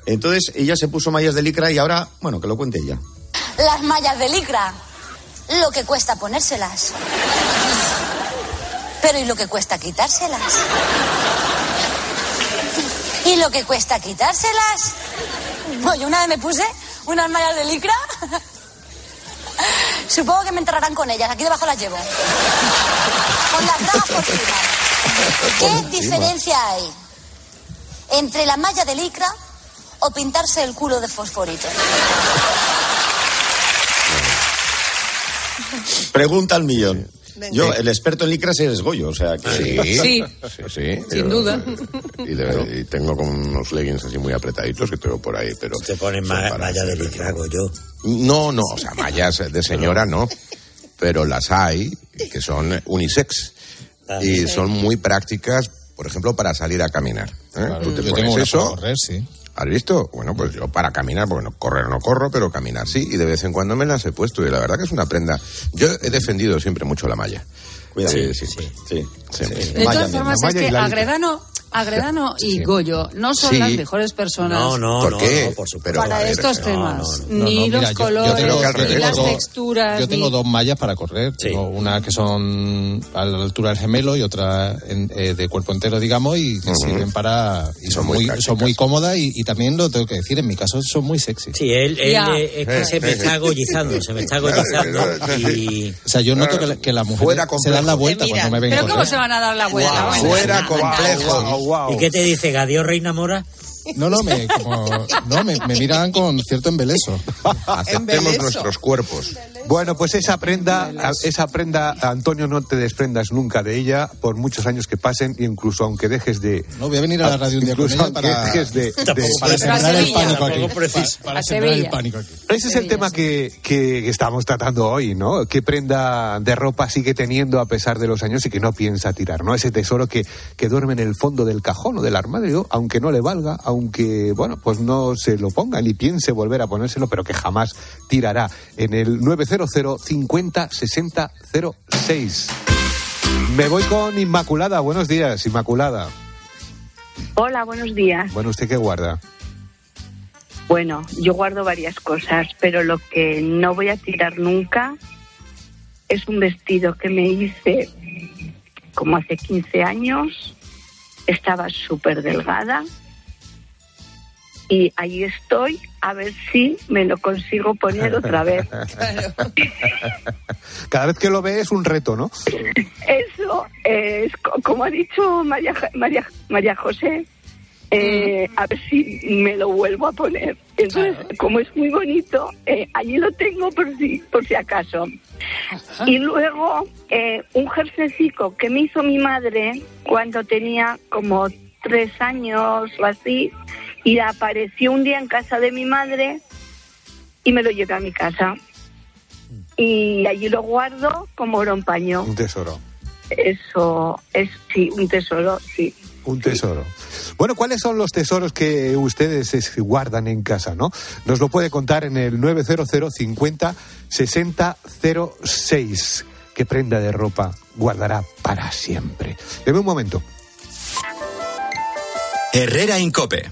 Entonces ella se puso mallas de licra y ahora, bueno, que lo cuente ella. Las mallas de licra. Lo que cuesta ponérselas. Pero ¿y lo que cuesta quitárselas? ¿Y lo que cuesta quitárselas? Pues yo una vez me puse unas mallas de licra. Supongo que me enterrarán con ellas. Aquí debajo las llevo. Con las bragas por encima. ¿Qué diferencia hay entre la malla de licra o pintarse el culo de fosforito? Pregunta al millón. Yo, el experto en licras es Goyo, o sea que... Sí, Sí. sí, sí. Sin duda. Y, de- y tengo con unos leggings así muy apretaditos que tengo por ahí, pero... Te ponen ma- malla de licra, yo. No, no, o sea, mallas de señora no, pero las hay que son unisex y son muy prácticas, por ejemplo, para salir a caminar. ¿eh? Tú te yo pones tengo una eso. para correr, sí. ¿Has visto? Bueno, pues yo para caminar, porque no, correr no corro, pero caminar sí, y de vez en cuando me las he puesto, y la verdad que es una prenda. Yo he defendido siempre mucho la malla. Cuidado. Sí, sí, sí. Siempre. De todas formas, es que Agredano, Agredano y Sí. Goyo no son Sí. las mejores personas No, no, ¿Por no, qué? no, por supuesto. Para ver, estos no, temas. No, no, ni mira, los yo- yo colores, tengo- ni las tengo- texturas. Yo tengo ni- dos mallas para correr. Tengo una que son a la altura del gemelo y otra en- eh, de cuerpo entero, digamos, y que sirven para. Y son, muy, son muy cómodas y, y también lo tengo que decir, en mi caso son muy sexy. Sí, él, él, eh, es que se me está agollizando, se me está agollizando. Y... O sea, yo noto que, la- que las mujeres se dan la vuelta cuando me ven Pero. ¿cómo se van a dar la vuelta? Fuera complejo. ¿Y qué te dice, Gadio Reina Mora? No, no, me, como- no, me, me miran con cierto embeleso. Aceptemos nuestros cuerpos. Bueno, pues esa prenda, esa prenda, Antonio, no te desprendas nunca de ella por muchos años que pasen, incluso aunque dejes de. No, voy a venir a la radio un día con incluso ella aunque para- dejes de, Tampoco de- para sembrar el pánico aquí. Para sembrar el pánico aquí. Ese es el tema que, que- que estamos tratando hoy, ¿no? ¿Qué prenda de ropa sigue teniendo a pesar de los años y que no piensa tirar, ¿no? Ese tesoro que, que duerme en el fondo del cajón o del armario, aunque no le valga, aunque, bueno, pues no se lo ponga ni piense volver a ponérselo, pero que jamás tirará en el 900 50 60 06. Me voy con Inmaculada. Buenos días, Inmaculada. Hola, buenos días. Bueno, ¿usted qué guarda? Bueno, yo guardo varias cosas, pero lo que no voy a tirar nunca es un vestido que me hice como hace 15 años. Estaba súper delgada y ahí estoy a ver si me lo consigo poner otra vez. Cada vez que lo ve es un reto, ¿no? Eso es, co- como ha dicho María, María, María José, eh, a ver si me lo vuelvo a poner. Entonces, como es muy bonito, eh, allí lo tengo por si, por si acaso. Y luego, eh, un jerseycico que me hizo mi madre cuando tenía como tres años o así, y apareció un día en casa de mi madre y me lo llevé a mi casa. Y allí lo guardo como oro en paño. Un tesoro. eso es, sí, un tesoro, sí. Un tesoro. Bueno, ¿cuáles son los tesoros que ustedes es- guardan en casa, no? Nos lo puede contar en el 900 50 60 06. ¿Qué prenda de ropa guardará para siempre? Deme un momento. Herrera Incope.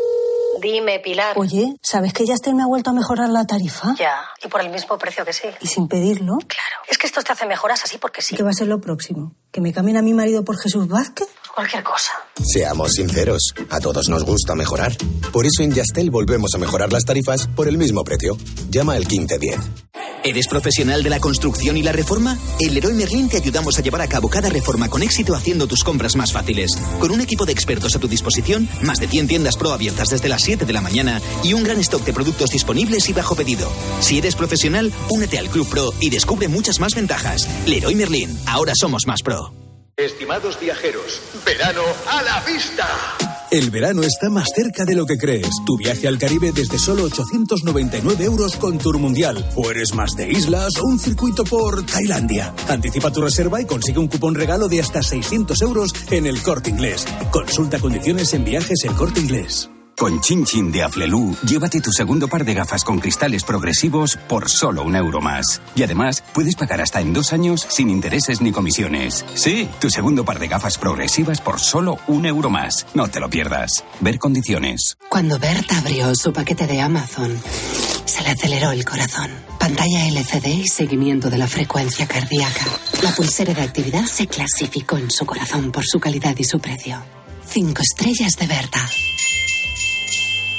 Dime, Pilar. Oye, ¿sabes que Yastel me ha vuelto a mejorar la tarifa? Ya, y por el mismo precio que sí. Y sin pedirlo. Claro. Es que estos te hacen mejoras así porque sí. ¿Qué va a ser lo próximo? ¿Que me cambien a mi marido por Jesús Vázquez? Cualquier cosa. Seamos sinceros, a todos nos gusta mejorar. Por eso en Yastel volvemos a mejorar las tarifas por el mismo precio. Llama al 1510. ¿Eres profesional de la construcción y la reforma? En Leroy Merlin te ayudamos a llevar a cabo cada reforma con éxito haciendo tus compras más fáciles. Con un equipo de expertos a tu disposición, más de 100 tiendas pro abiertas desde las 7 de la mañana y un gran stock de productos disponibles y bajo pedido. Si eres profesional, únete al Club Pro y descubre muchas más ventajas. Leroy Merlin, ahora somos más pro. Estimados viajeros, verano a la vista. El verano está más cerca de lo que crees. Tu viaje al Caribe desde solo 899 euros con Tour Mundial. O eres más de islas o un circuito por Tailandia. Anticipa tu reserva y consigue un cupón regalo de hasta 600 euros en el Corte Inglés. Consulta condiciones en viajes El Corte Inglés. Con Chin Chin de Aflelu, llévate tu segundo par de gafas con cristales progresivos por solo un euro más. Y además, puedes pagar hasta en dos años sin intereses ni comisiones. Sí, tu segundo par de gafas progresivas por solo un euro más. No te lo pierdas. Ver condiciones. Cuando Berta abrió su paquete de Amazon, se le aceleró el corazón. Pantalla LCD y seguimiento de la frecuencia cardíaca. La pulsera de actividad se clasificó en su corazón por su calidad y su precio. Cinco estrellas de Berta.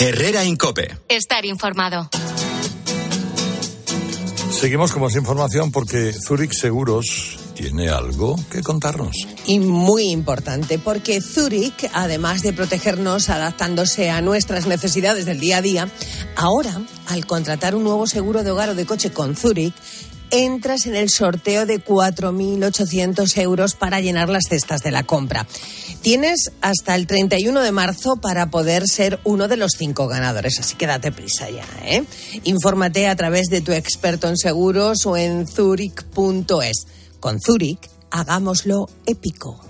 Herrera Incope. Estar informado. Seguimos con más información porque Zurich Seguros tiene algo que contarnos. Y muy importante, porque Zurich, además de protegernos adaptándose a nuestras necesidades del día a día, ahora, al contratar un nuevo seguro de hogar o de coche con Zurich, entras en el sorteo de 4.800 euros para llenar las cestas de la compra. Tienes hasta el 31 de marzo para poder ser uno de los cinco ganadores, así que date prisa ya. ¿eh? Infórmate a través de tu experto en seguros o en zurich.es. Con Zurich, hagámoslo épico.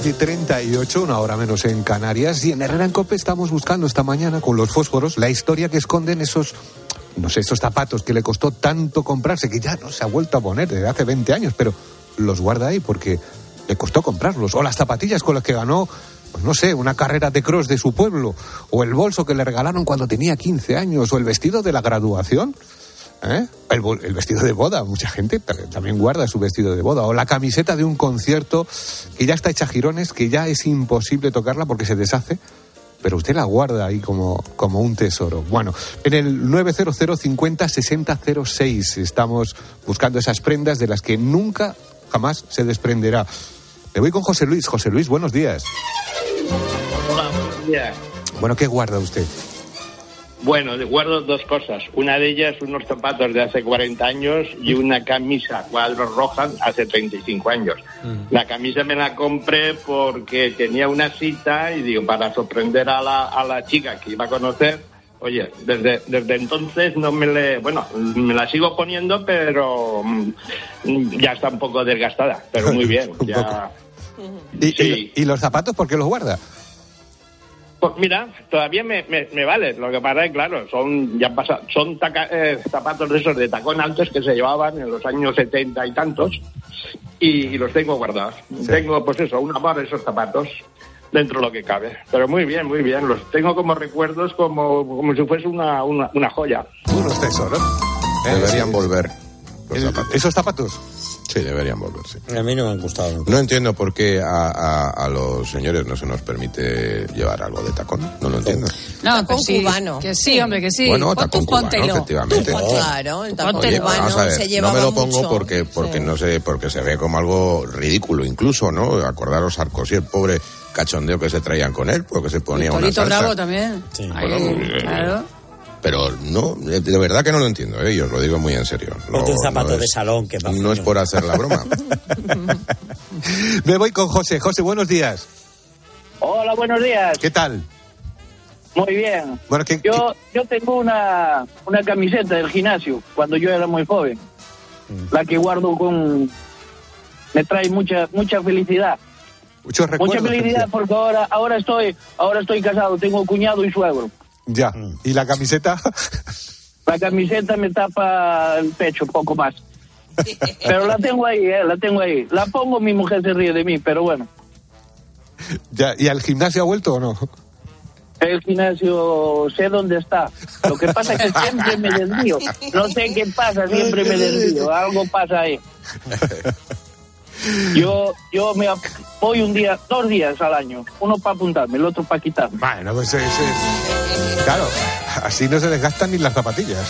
10 y 38, una hora menos en Canarias, y en en Cope estamos buscando esta mañana con los fósforos la historia que esconden esos, no sé, estos zapatos que le costó tanto comprarse, que ya no se ha vuelto a poner desde hace 20 años, pero los guarda ahí porque le costó comprarlos. O las zapatillas con las que ganó, pues no sé, una carrera de cross de su pueblo, o el bolso que le regalaron cuando tenía 15 años, o el vestido de la graduación. ¿Eh? El, vestido de boda, mucha gente ta- también guarda su vestido de boda. O la camiseta de un concierto que ya está hecha a jirones, que ya es imposible tocarla porque se deshace, pero usted la guarda ahí como, como un tesoro. Bueno, en el 900 50 60 06 estamos buscando esas prendas de las que nunca, jamás se desprenderá. Me voy con José Luis. José Luis, buenos días. Hola, buenos días. Bueno, ¿qué guarda usted? Bueno, guardo dos cosas. Una de ellas, unos zapatos de hace 40 años y una camisa cuadros rojas hace 35 años. La camisa me la compré porque tenía una cita y digo, para sorprender a la, a la chica que iba a conocer. Oye, desde, desde entonces no me le... Bueno, me la sigo poniendo, pero mm, ya está un poco desgastada. Pero muy bien, ya... ¿Y, y- y los zapatos por qué los guarda? Pues mira, todavía me, me, me vale. Lo que pasa es, claro, son ya pasa, son taca- eh, zapatos de esos de tacón altos que se llevaban en los años 70 y tantos y, y los tengo guardados. Tengo, pues eso, una par de esos zapatos dentro de lo que cabe. Pero muy bien, muy bien. Los tengo como recuerdos, como, como si fuese una, una, una joya. Unos tesoros. Deberían volver los zapatos. ¿Esos zapatos? Sí, deberían volver, sí. A mí no me han gustado nunca. No entiendo por qué a, a- a los señores no se nos permite llevar algo de tacón. No lo entiendo. No, Tacón que sí, cubano. Que sí, hombre, que sí. Bueno, Pon tacón cubano, efectivamente. Tú, Claro, el tacón Oye, cubano ver, se no llevaba me lo pongo mucho. porque porque no sé porque se ve como algo ridículo incluso no acordaros Sarkozy el pobre cachondeo que se traían con él porque se ponía una Torito salsa Bravo también. Ahí, Bueno, eh, claro. Pero no de verdad que no lo entiendo ¿eh? y os lo digo muy en serio no, un zapato no de es- salón que va no es por hacer la broma Me voy con José. José, buenos días. Hola, buenos días. ¿Qué tal? Muy bien. Bueno, ¿qué, Yo, yo tengo una, una camiseta del gimnasio cuando yo era muy joven. Mm. La que guardo con... Me trae mucha mucha felicidad. Muchos Mucha recuerdos. felicidad porque ahora ahora estoy ahora estoy casado, tengo cuñado y suegro. Ya. ¿Y la camiseta? La camiseta me tapa el pecho poco más. Pero la tengo ahí, eh, la tengo ahí. La pongo, mi mujer se ríe de mí, pero bueno. ya. ¿Y al gimnasio ha vuelto o no? El gimnasio sé dónde está. Lo que pasa es que siempre me desvío. No sé qué pasa, siempre me desvío. Algo pasa ahí. Yo, yo me voy un día, dos días al año. Uno para apuntarme, el otro para quitarme. Bueno, pues es, es- Claro, así no se desgastan ni las zapatillas.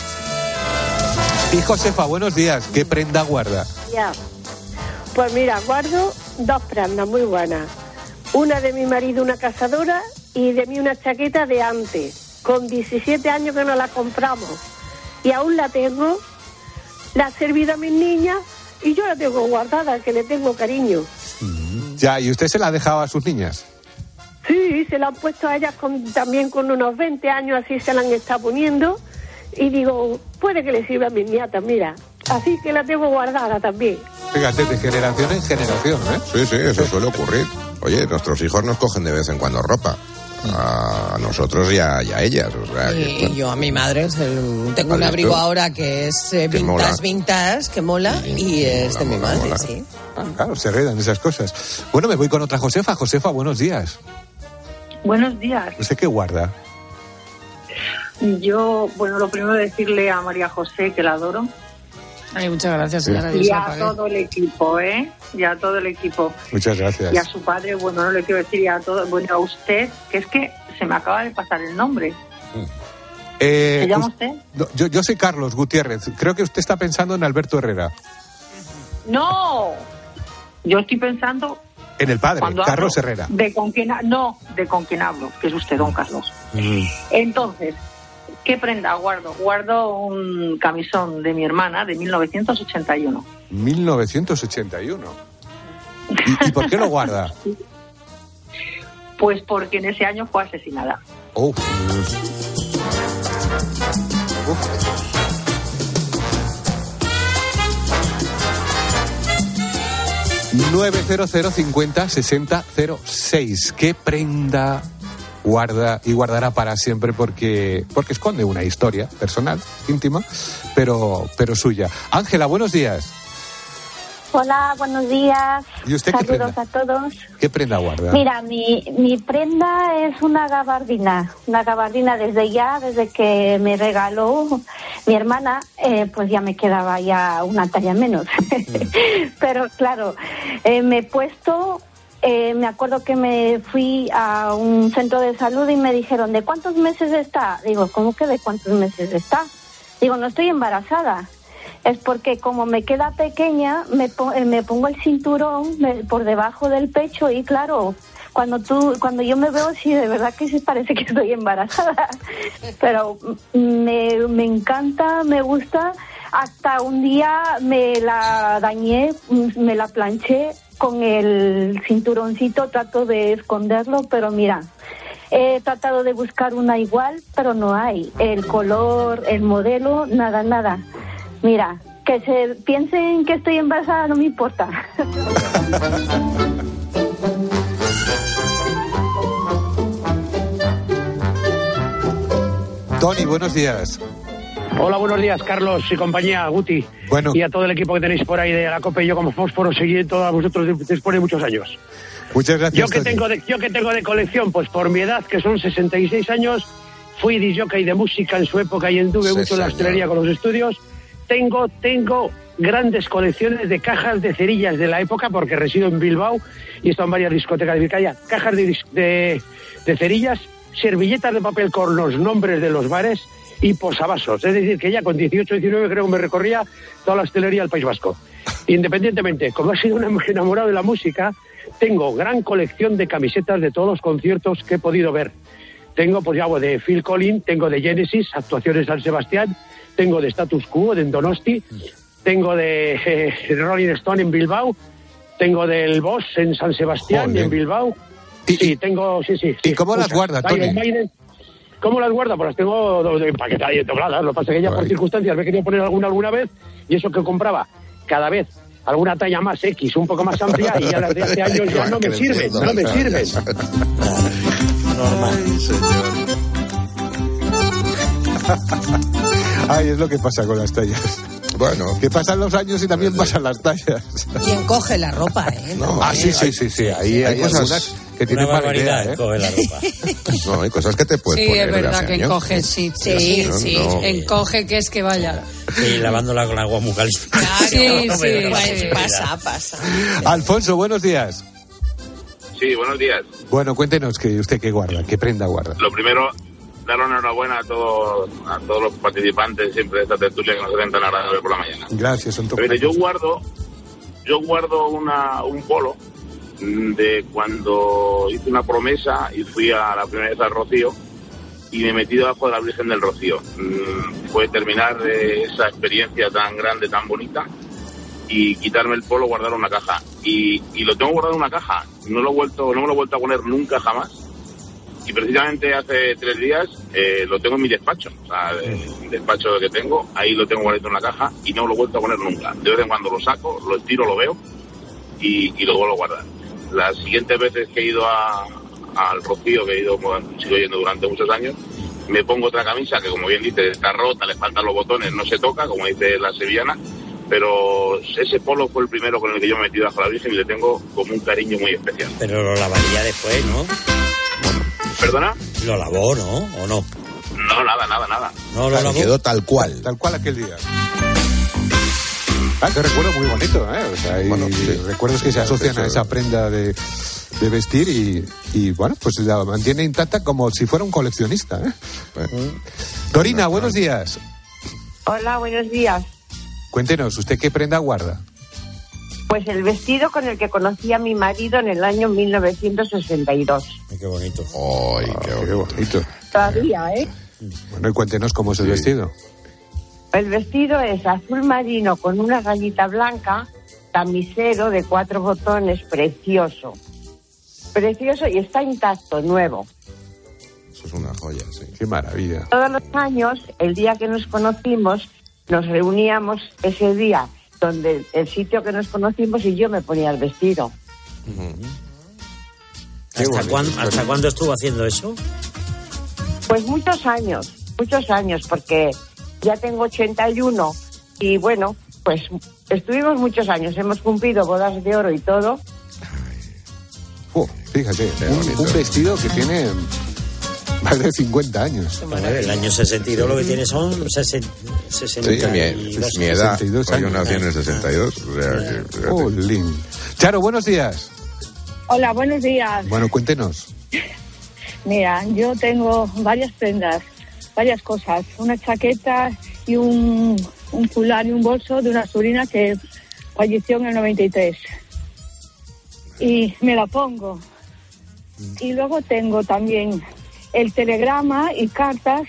Y Josefa, buenos días. ¿Qué prenda guarda? Ya. Pues mira, guardo dos prendas muy buenas. Una de mi marido, una cazadora, y de mí una chaqueta de antes. Con 17 años que no la compramos. Y aún la tengo. La he servido a mis niñas y yo la tengo guardada, que le tengo cariño. Ya, ¿y usted se la ha dejado a sus niñas? Sí, se la han puesto a ellas con, también con unos 20 años, así se la han estado poniendo. Y digo, puede que le sirva a mis nietas, mira. Así que la tengo guardada también. Fíjate, de generación en generación, ¿eh? sí sí eso suele ocurrir oye nuestros hijos nos cogen de vez en cuando ropa a nosotros y a, y a ellas o sea que, Y, yo a mi madre tengo ¿Has un visto? abrigo ahora que es eh, Que vintage, vintage, que mola y es de mi mola, madre, mola. sí. Ah, claro, se heredan esas cosas. Bueno, me voy con otra Josefa. Josefa, buenos días. Buenos días. ¿Usted qué guarda? Yo, bueno, lo primero decirle a María José que la adoro. Ay, muchas gracias, señora. Y a todo el equipo, ¿eh? Y a todo el equipo. Muchas gracias. Y a su padre, bueno, no le quiero decir y a todo, bueno, a usted, que es que se me acaba de pasar el nombre. Eh, ¿Se llama us- usted? no, yo, yo soy Carlos Gutiérrez. Creo que usted está pensando en Alberto Herrera. ¡No! Yo estoy pensando En el padre, cuando Carlos Herrera. de con quién ha- no, de con quién hablo, que es usted, don Carlos. Entonces, ¿qué prenda guardo? Guardo un camisón de mi hermana de 1981. 1981. ¿Y, y por qué lo guarda? Pues porque en ese año fue asesinada. Oh. ...90050 6006. ¿Qué prenda guarda y guardará para siempre? Porque, porque esconde una historia personal, íntima, pero, pero suya. Ángela, buenos días. Hola, buenos días. ¿Y usted qué Saludos prenda? a todos. ¿Qué prenda guarda? Mira, mi, mi prenda es una gabardina, una gabardina desde ya, desde que me regaló mi hermana, eh, pues ya me quedaba ya una talla menos. Pero claro, eh, me he puesto, eh, me acuerdo que me fui a un centro de salud y me dijeron, ¿de cuántos meses está? Digo, ¿cómo que de cuántos meses está? Digo, no estoy embarazada. es porque como me queda pequeña, me, eh, me pongo el cinturón por debajo del pecho y claro, cuando tú, cuando yo me veo, sí, de verdad que se parece que estoy embarazada. Pero me, me encanta, me gusta. Hasta un día me la dañé, me la planché con el cinturoncito, trato de esconderlo, pero mira, he tratado de buscar una igual, pero no hay. El color, el modelo, nada, nada. Mira, que se piensen que estoy embarazada no me importa. Tony, buenos días. Hola, buenos días, Carlos y compañía, Guti. Bueno. Y a todo el equipo que tenéis por ahí de la COPE y yo como Fósforo seguí a vosotros después de muchos años. Muchas gracias. Yo que, tengo de, yo que tengo de colección, pues por mi edad, que son 66 años, fui disjockey de música en su época y anduve mucho en la hostelería con los estudios tengo, tengo grandes colecciones de cajas de cerillas de la época, porque resido en Bilbao y he estado en varias discotecas de Vizcaya. Cajas de, de, cerillas, servilletas de papel con los nombres de los bares y posavasos. Es decir, que ya con 18, 19 creo que me recorría toda la hostelería del País Vasco. Independientemente, como he sido un enamorado de la música, tengo gran colección de camisetas de todos los conciertos que he podido ver. Tengo, pues ya, de Phil Collins, tengo de Genesis, actuaciones de San Sebastián, tengo de Status Quo, de Donosti, tengo de eh, Rolling Stone en Bilbao, tengo del Boss en San Sebastián y en Bilbao. sí, tengo, sí, sí. ¿Y cómo las guarda, Tony? ¿Cómo las guarda? Pues las tengo empaquetadas y dobladas. Lo que pasa es que ya por circunstancias me he querido poner alguna alguna vez y eso que compraba cada vez alguna talla más X, un poco más amplia y ya las de hace años ya no me sirven, no me sirven. Normal. Ay, es lo que pasa con las tallas. Bueno. Que pasan los años y también pasan las tallas. Y encoge la ropa, ¿eh? ah, sí, sí, sí, sí. Ahí hay, cosas que tienen barbaridad, ¿eh? la ropa. no, hay cosas que te puedes poner. Sí, es verdad que encoge, sí. Sí, sí. Encoge que es que vaya. Sí, lavándola con agua muy caliente. sí, sí, pues pasa, pasa. Alfonso, buenos días. Sí, buenos días. Bueno, cuéntenos que usted qué guarda, qué prenda guarda. Lo primero, dar una enhorabuena a todos, a todos los participantes siempre de esta tertulia que nos hacen tan agradable por la mañana. Gracias, Pero yo guardo, yo guardo una, un polo de cuando hice una promesa y fui a la primera vez al Rocío y me metí debajo de la Virgen del Rocío. Mm, fue terminar esa experiencia tan grande, tan bonita y quitarme el polo, guardar una caja. Y, y lo tengo guardado en una caja. No lo he vuelto, no me lo he vuelto a poner nunca jamás y precisamente hace tres días eh, lo tengo en mi despacho, o sea, el despacho que tengo, ahí lo tengo guardado en la caja y no lo he vuelto a poner nunca. De vez en cuando lo saco, lo estiro, lo veo y, y lo vuelvo a guardar. Las siguientes veces que he ido al Rocío, que he ido, sigo yendo durante muchos años, me pongo otra camisa que, como bien dice, está rota, le faltan los botones, no se toca, como dice la sevillana, pero ese polo fue el primero con el que yo me metí bajo la Virgen y le tengo como un cariño muy especial. Pero lo lavaría después, ¿no? ¿Perdona? Lo lavó, ¿no? ¿O no? No, nada, nada, nada. No, lo lavó. Quedó tal cual. Tal cual aquel día. Ah, recuerdo muy bonito, ¿eh? O sea, hay recuerdos que se asocian a esa prenda de, de vestir y, y, bueno, pues la mantiene intacta como si fuera un coleccionista, ¿eh? Dorina, buenos días. Hola, buenos días. Cuéntenos, ¿usted qué prenda guarda? Pues el vestido con el que conocí a mi marido en el año 1962. Ay, qué bonito. Ay, qué, bonito. Todavía, ¿eh? Bueno, y cuéntenos cómo es el vestido. El vestido es azul marino con una rayita blanca, camisero de cuatro botones, precioso. Precioso y está intacto, nuevo. Eso es una joya, sí. Qué maravilla. Todos los años, el día que nos conocimos, nos reuníamos ese día donde el sitio que nos conocimos y yo me ponía el vestido. ¿Hasta, cuándo, estuvo haciendo eso? Pues muchos años, muchos años, porque ya tengo 81 y bueno, pues estuvimos muchos años, hemos cumplido bodas de oro y todo. fíjate, un, vestido que tiene más de 50 años. el año 62 lo que tiene son 60, 62 mi, mi edad. Yo nací en el 62. O Charo, buenos días. Hola, buenos días. Bueno, cuéntenos. Mira, yo tengo varias prendas, varias cosas. Una chaqueta y un un fular y un bolso de una sobrina que falleció en el 93. Y me la pongo. Y luego tengo también el telegrama y cartas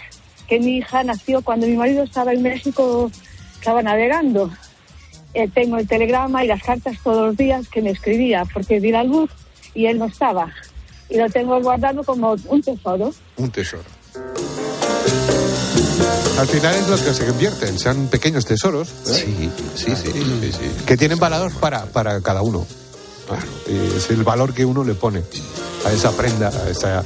que mi hija nació cuando mi marido estaba en México, estaba navegando. Eh, tengo el telegrama y las cartas todos los días que me escribía, porque di la luz y él no estaba. Y lo tengo guardado como un tesoro. Un tesoro. Al final es lo que se convierten, sean pequeños tesoros. Sí, sí, sí, sí, sí. Que tienen valor para, para cada uno. Claro, es el valor que uno le pone a esa prenda, a, esa,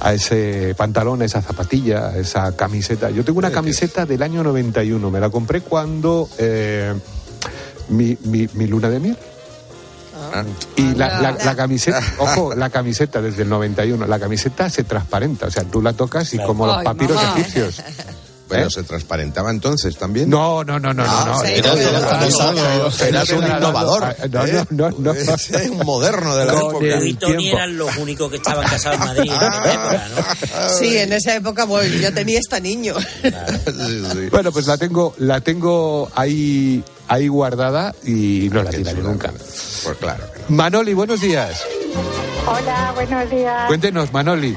a ese pantalón, a esa zapatilla, a esa camiseta. Yo tengo una camiseta del año 91, me la compré cuando eh, mi, mi, mi luna de miel. Ah. Y la, la- la camiseta, ojo, la camiseta desde el 91, la camiseta se transparenta, o sea, tú la tocas y como los papiros mamá. egipcios. Bueno, ¿se transparentaba entonces también? No, no, no, no, Ah, no. no. sí, Era- no, era- no, era- no, era- eras un innovador, No, ¿eh? no, no, no. Es un moderno de la época. y Tony eran los únicos que estaban casados en Madrid en aquella época, ¿no? Sí, en esa época, bueno, yo tenía esta niño. Bueno, pues la tengo, la tengo ahí, ahí guardada y no la tiraré nunca. Pues claro. Manoli, buenos días. Hola, buenos días. Cuéntenos, Manoli.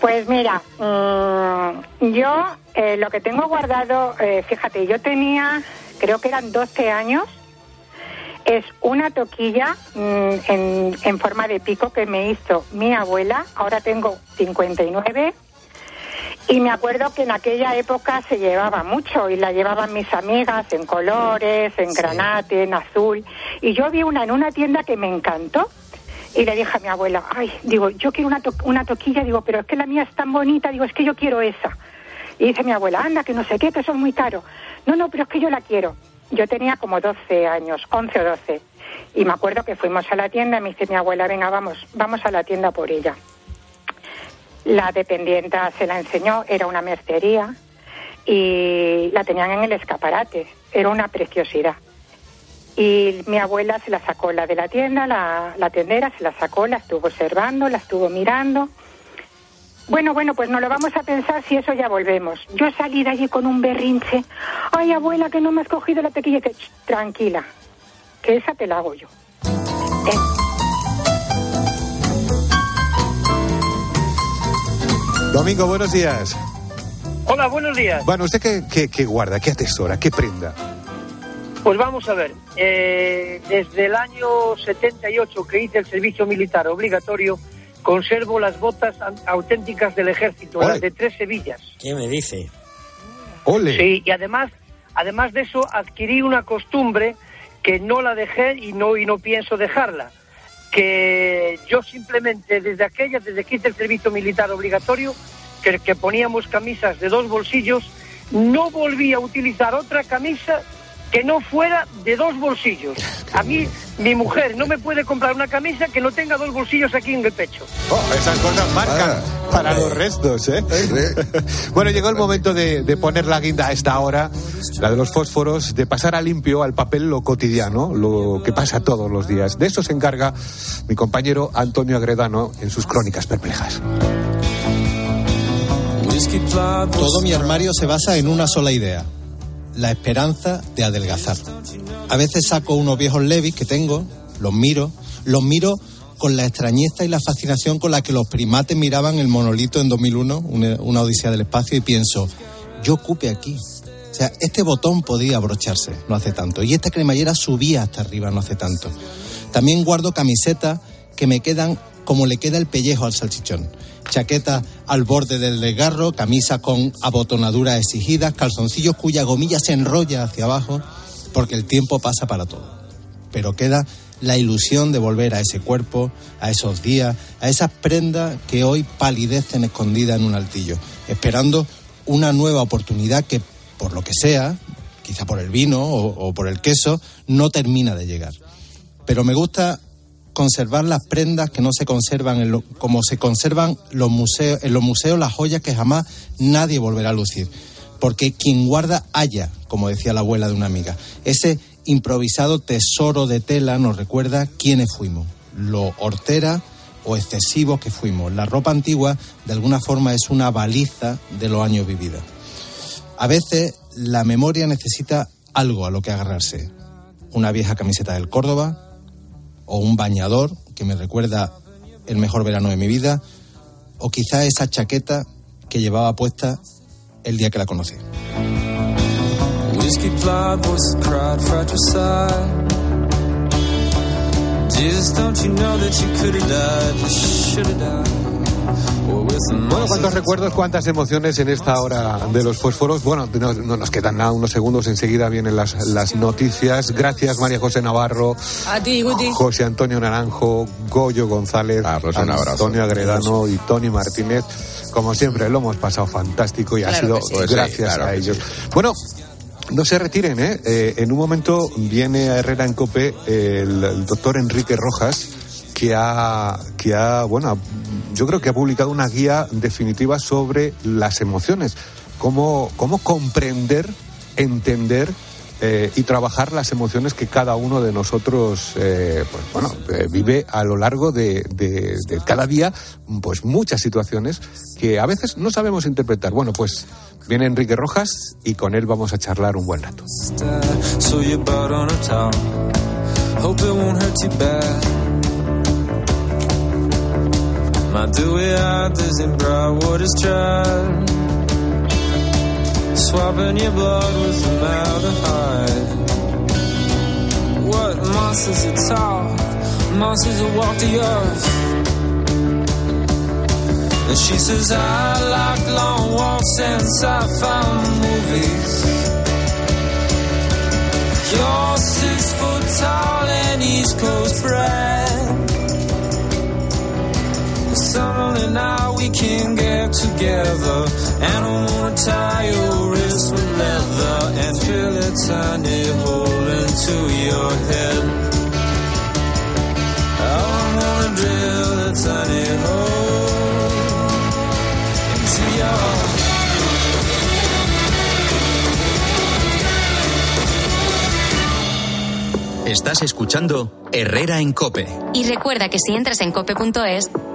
Pues mira, mm, yo eh, lo que tengo guardado, eh, fíjate, yo tenía, creo que eran 12 años, es una toquilla mm, en, en forma de pico que me hizo mi abuela, ahora tengo 59, y me acuerdo que en aquella época se llevaba mucho y la llevaban mis amigas en colores, en granate, en azul, y yo vi una en una tienda que me encantó. Y le dije a mi abuela, ay, digo, yo quiero una, to- una toquilla, digo, pero es que la mía es tan bonita, digo, es que yo quiero esa. Y dice mi abuela, anda, que no sé qué, que es muy caro. No, no, pero es que yo la quiero. Yo tenía como 12 años, 11 o 12. Y me acuerdo que fuimos a la tienda y me dice mi abuela, venga, vamos, vamos a la tienda por ella. La dependienta se la enseñó, era una mercería y la tenían en el escaparate. Era una preciosidad. Y mi abuela se la sacó la de la tienda, la, la tendera, se la sacó, la estuvo observando, la estuvo mirando. Bueno, bueno, pues no lo vamos a pensar si eso ya volvemos. Yo salí de allí con un berrinche. Ay, abuela, que no me has cogido la tequilla. Que, "Ch, tranquila, que esa te la hago yo. Domingo, buenos días. Hola, buenos días. Bueno, ¿usted qué, qué- qué guarda, qué atesora, qué prenda? Pues vamos a ver. eh, desde el año 78 que hice el servicio militar obligatorio, conservo las botas auténticas del ejército, Ole. las de tres Sevillas. ¿Qué me dice? Sí, y además, además de eso, adquirí una costumbre que no la dejé y no, y no pienso dejarla. Que yo simplemente, desde aquella, desde que hice el servicio militar obligatorio, que, que poníamos camisas de dos bolsillos, no volví a utilizar otra camisa que no fuera de dos bolsillos. A mí, mi mujer no me puede comprar una camisa que no tenga dos bolsillos aquí en el pecho. Oh, esas cosas marcan para los restos, ¿eh? bueno, llegó el momento de, de poner la guinda a esta hora, la de los fósforos, de pasar a limpio al papel lo cotidiano, lo que pasa todos los días. De eso se encarga mi compañero Antonio Agredano en sus crónicas perplejas. Todo mi armario se basa en una sola idea, la esperanza de adelgazar. A veces saco unos viejos Levis que tengo, los miro, los miro con la extrañeza y la fascinación con la que los primates miraban el monolito en 2001, una, una odisea del espacio, y pienso, yo cupe aquí. O sea, este botón podía abrocharse, no hace tanto, y esta cremallera subía hasta arriba, no hace tanto. También guardo camisetas que me quedan como le queda el pellejo al salchichón. Chaqueta al borde del desgarro, camisa con abotonaduras exigidas, calzoncillos cuya gomilla se enrolla hacia abajo, porque el tiempo pasa para todo. Pero queda la ilusión de volver a ese cuerpo, a esos días, a esas prendas que hoy palidecen escondidas en un altillo, esperando una nueva oportunidad que, por lo que sea, quizá por el vino o, o por el queso, no termina de llegar. Pero me gusta conservar las prendas que no se conservan en lo- como se conservan los museos, en los museos las joyas que jamás nadie volverá a lucir. Porque quien guarda haya, como decía la abuela de una amiga, ese improvisado tesoro de tela nos recuerda quiénes fuimos, lo hortera o excesivos que fuimos. La ropa antigua, de alguna forma, es una baliza de los años vividos. A veces la memoria necesita algo a lo que agarrarse. Una vieja camiseta del Córdoba o un bañador que me recuerda el mejor verano de mi vida o quizá esa chaqueta que llevaba puesta el día que la conocí. Bueno, cuántos recuerdos, cuántas emociones en esta hora de los fósforos. Bueno, no, nos quedan nada, unos segundos, enseguida vienen las, las noticias. Gracias María José Navarro, A ti, Guti. José Antonio Naranjo, Goyo González, un abrazo. Antonio Agredano y Tony Martínez. Como siempre, lo hemos pasado fantástico y ha sido. Pues sí, gracias claro a ellos. sí. Bueno, no se retiren, ¿eh? Eh, En un momento viene a Herrera en Cope el, el doctor Enrique Rojas, que ha, que ha, bueno, yo creo que ha publicado una guía definitiva sobre las emociones. Cómo, cómo comprender, entender eh, y trabajar las emociones que cada uno de nosotros eh, pues, bueno, eh, vive a lo largo de, de- de cada día, pues muchas situaciones que a veces no sabemos interpretar. Bueno, pues viene Enrique Rojas y con él vamos a charlar un buen rato. My dewy eyes in Broward is tried. Swapping your blood with formaldehyde. What monsters that talk? Monsters that walk the earth. And she says, I like long walks and sci-fi movies. You're six foot tall and East Coast bred. Suddenly now we can get together. And I wanna tie your wrist with leather and drill a tiny hole into your head. I wanna drill a tiny hole into your Estás escuchando Herrera en Cope. Y recuerda que si entras en cope.es,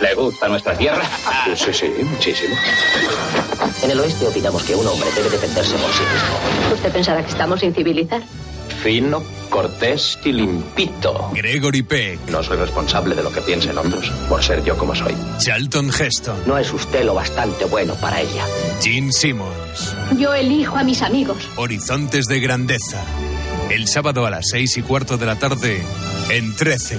¿Le gusta nuestra tierra? Sí, sí, muchísimo. En el oeste opinamos que un hombre debe defenderse por sí mismo. ¿Usted pensará que estamos sin civilizar? Fino, cortés y limpito. Gregory Peck. No soy responsable de lo que piensen otros, por ser yo como soy. Charlton Heston. No es usted lo bastante bueno para ella. Gene Simmons. Yo elijo a mis amigos. Horizontes de grandeza. El sábado a las seis y cuarto de la tarde en 13.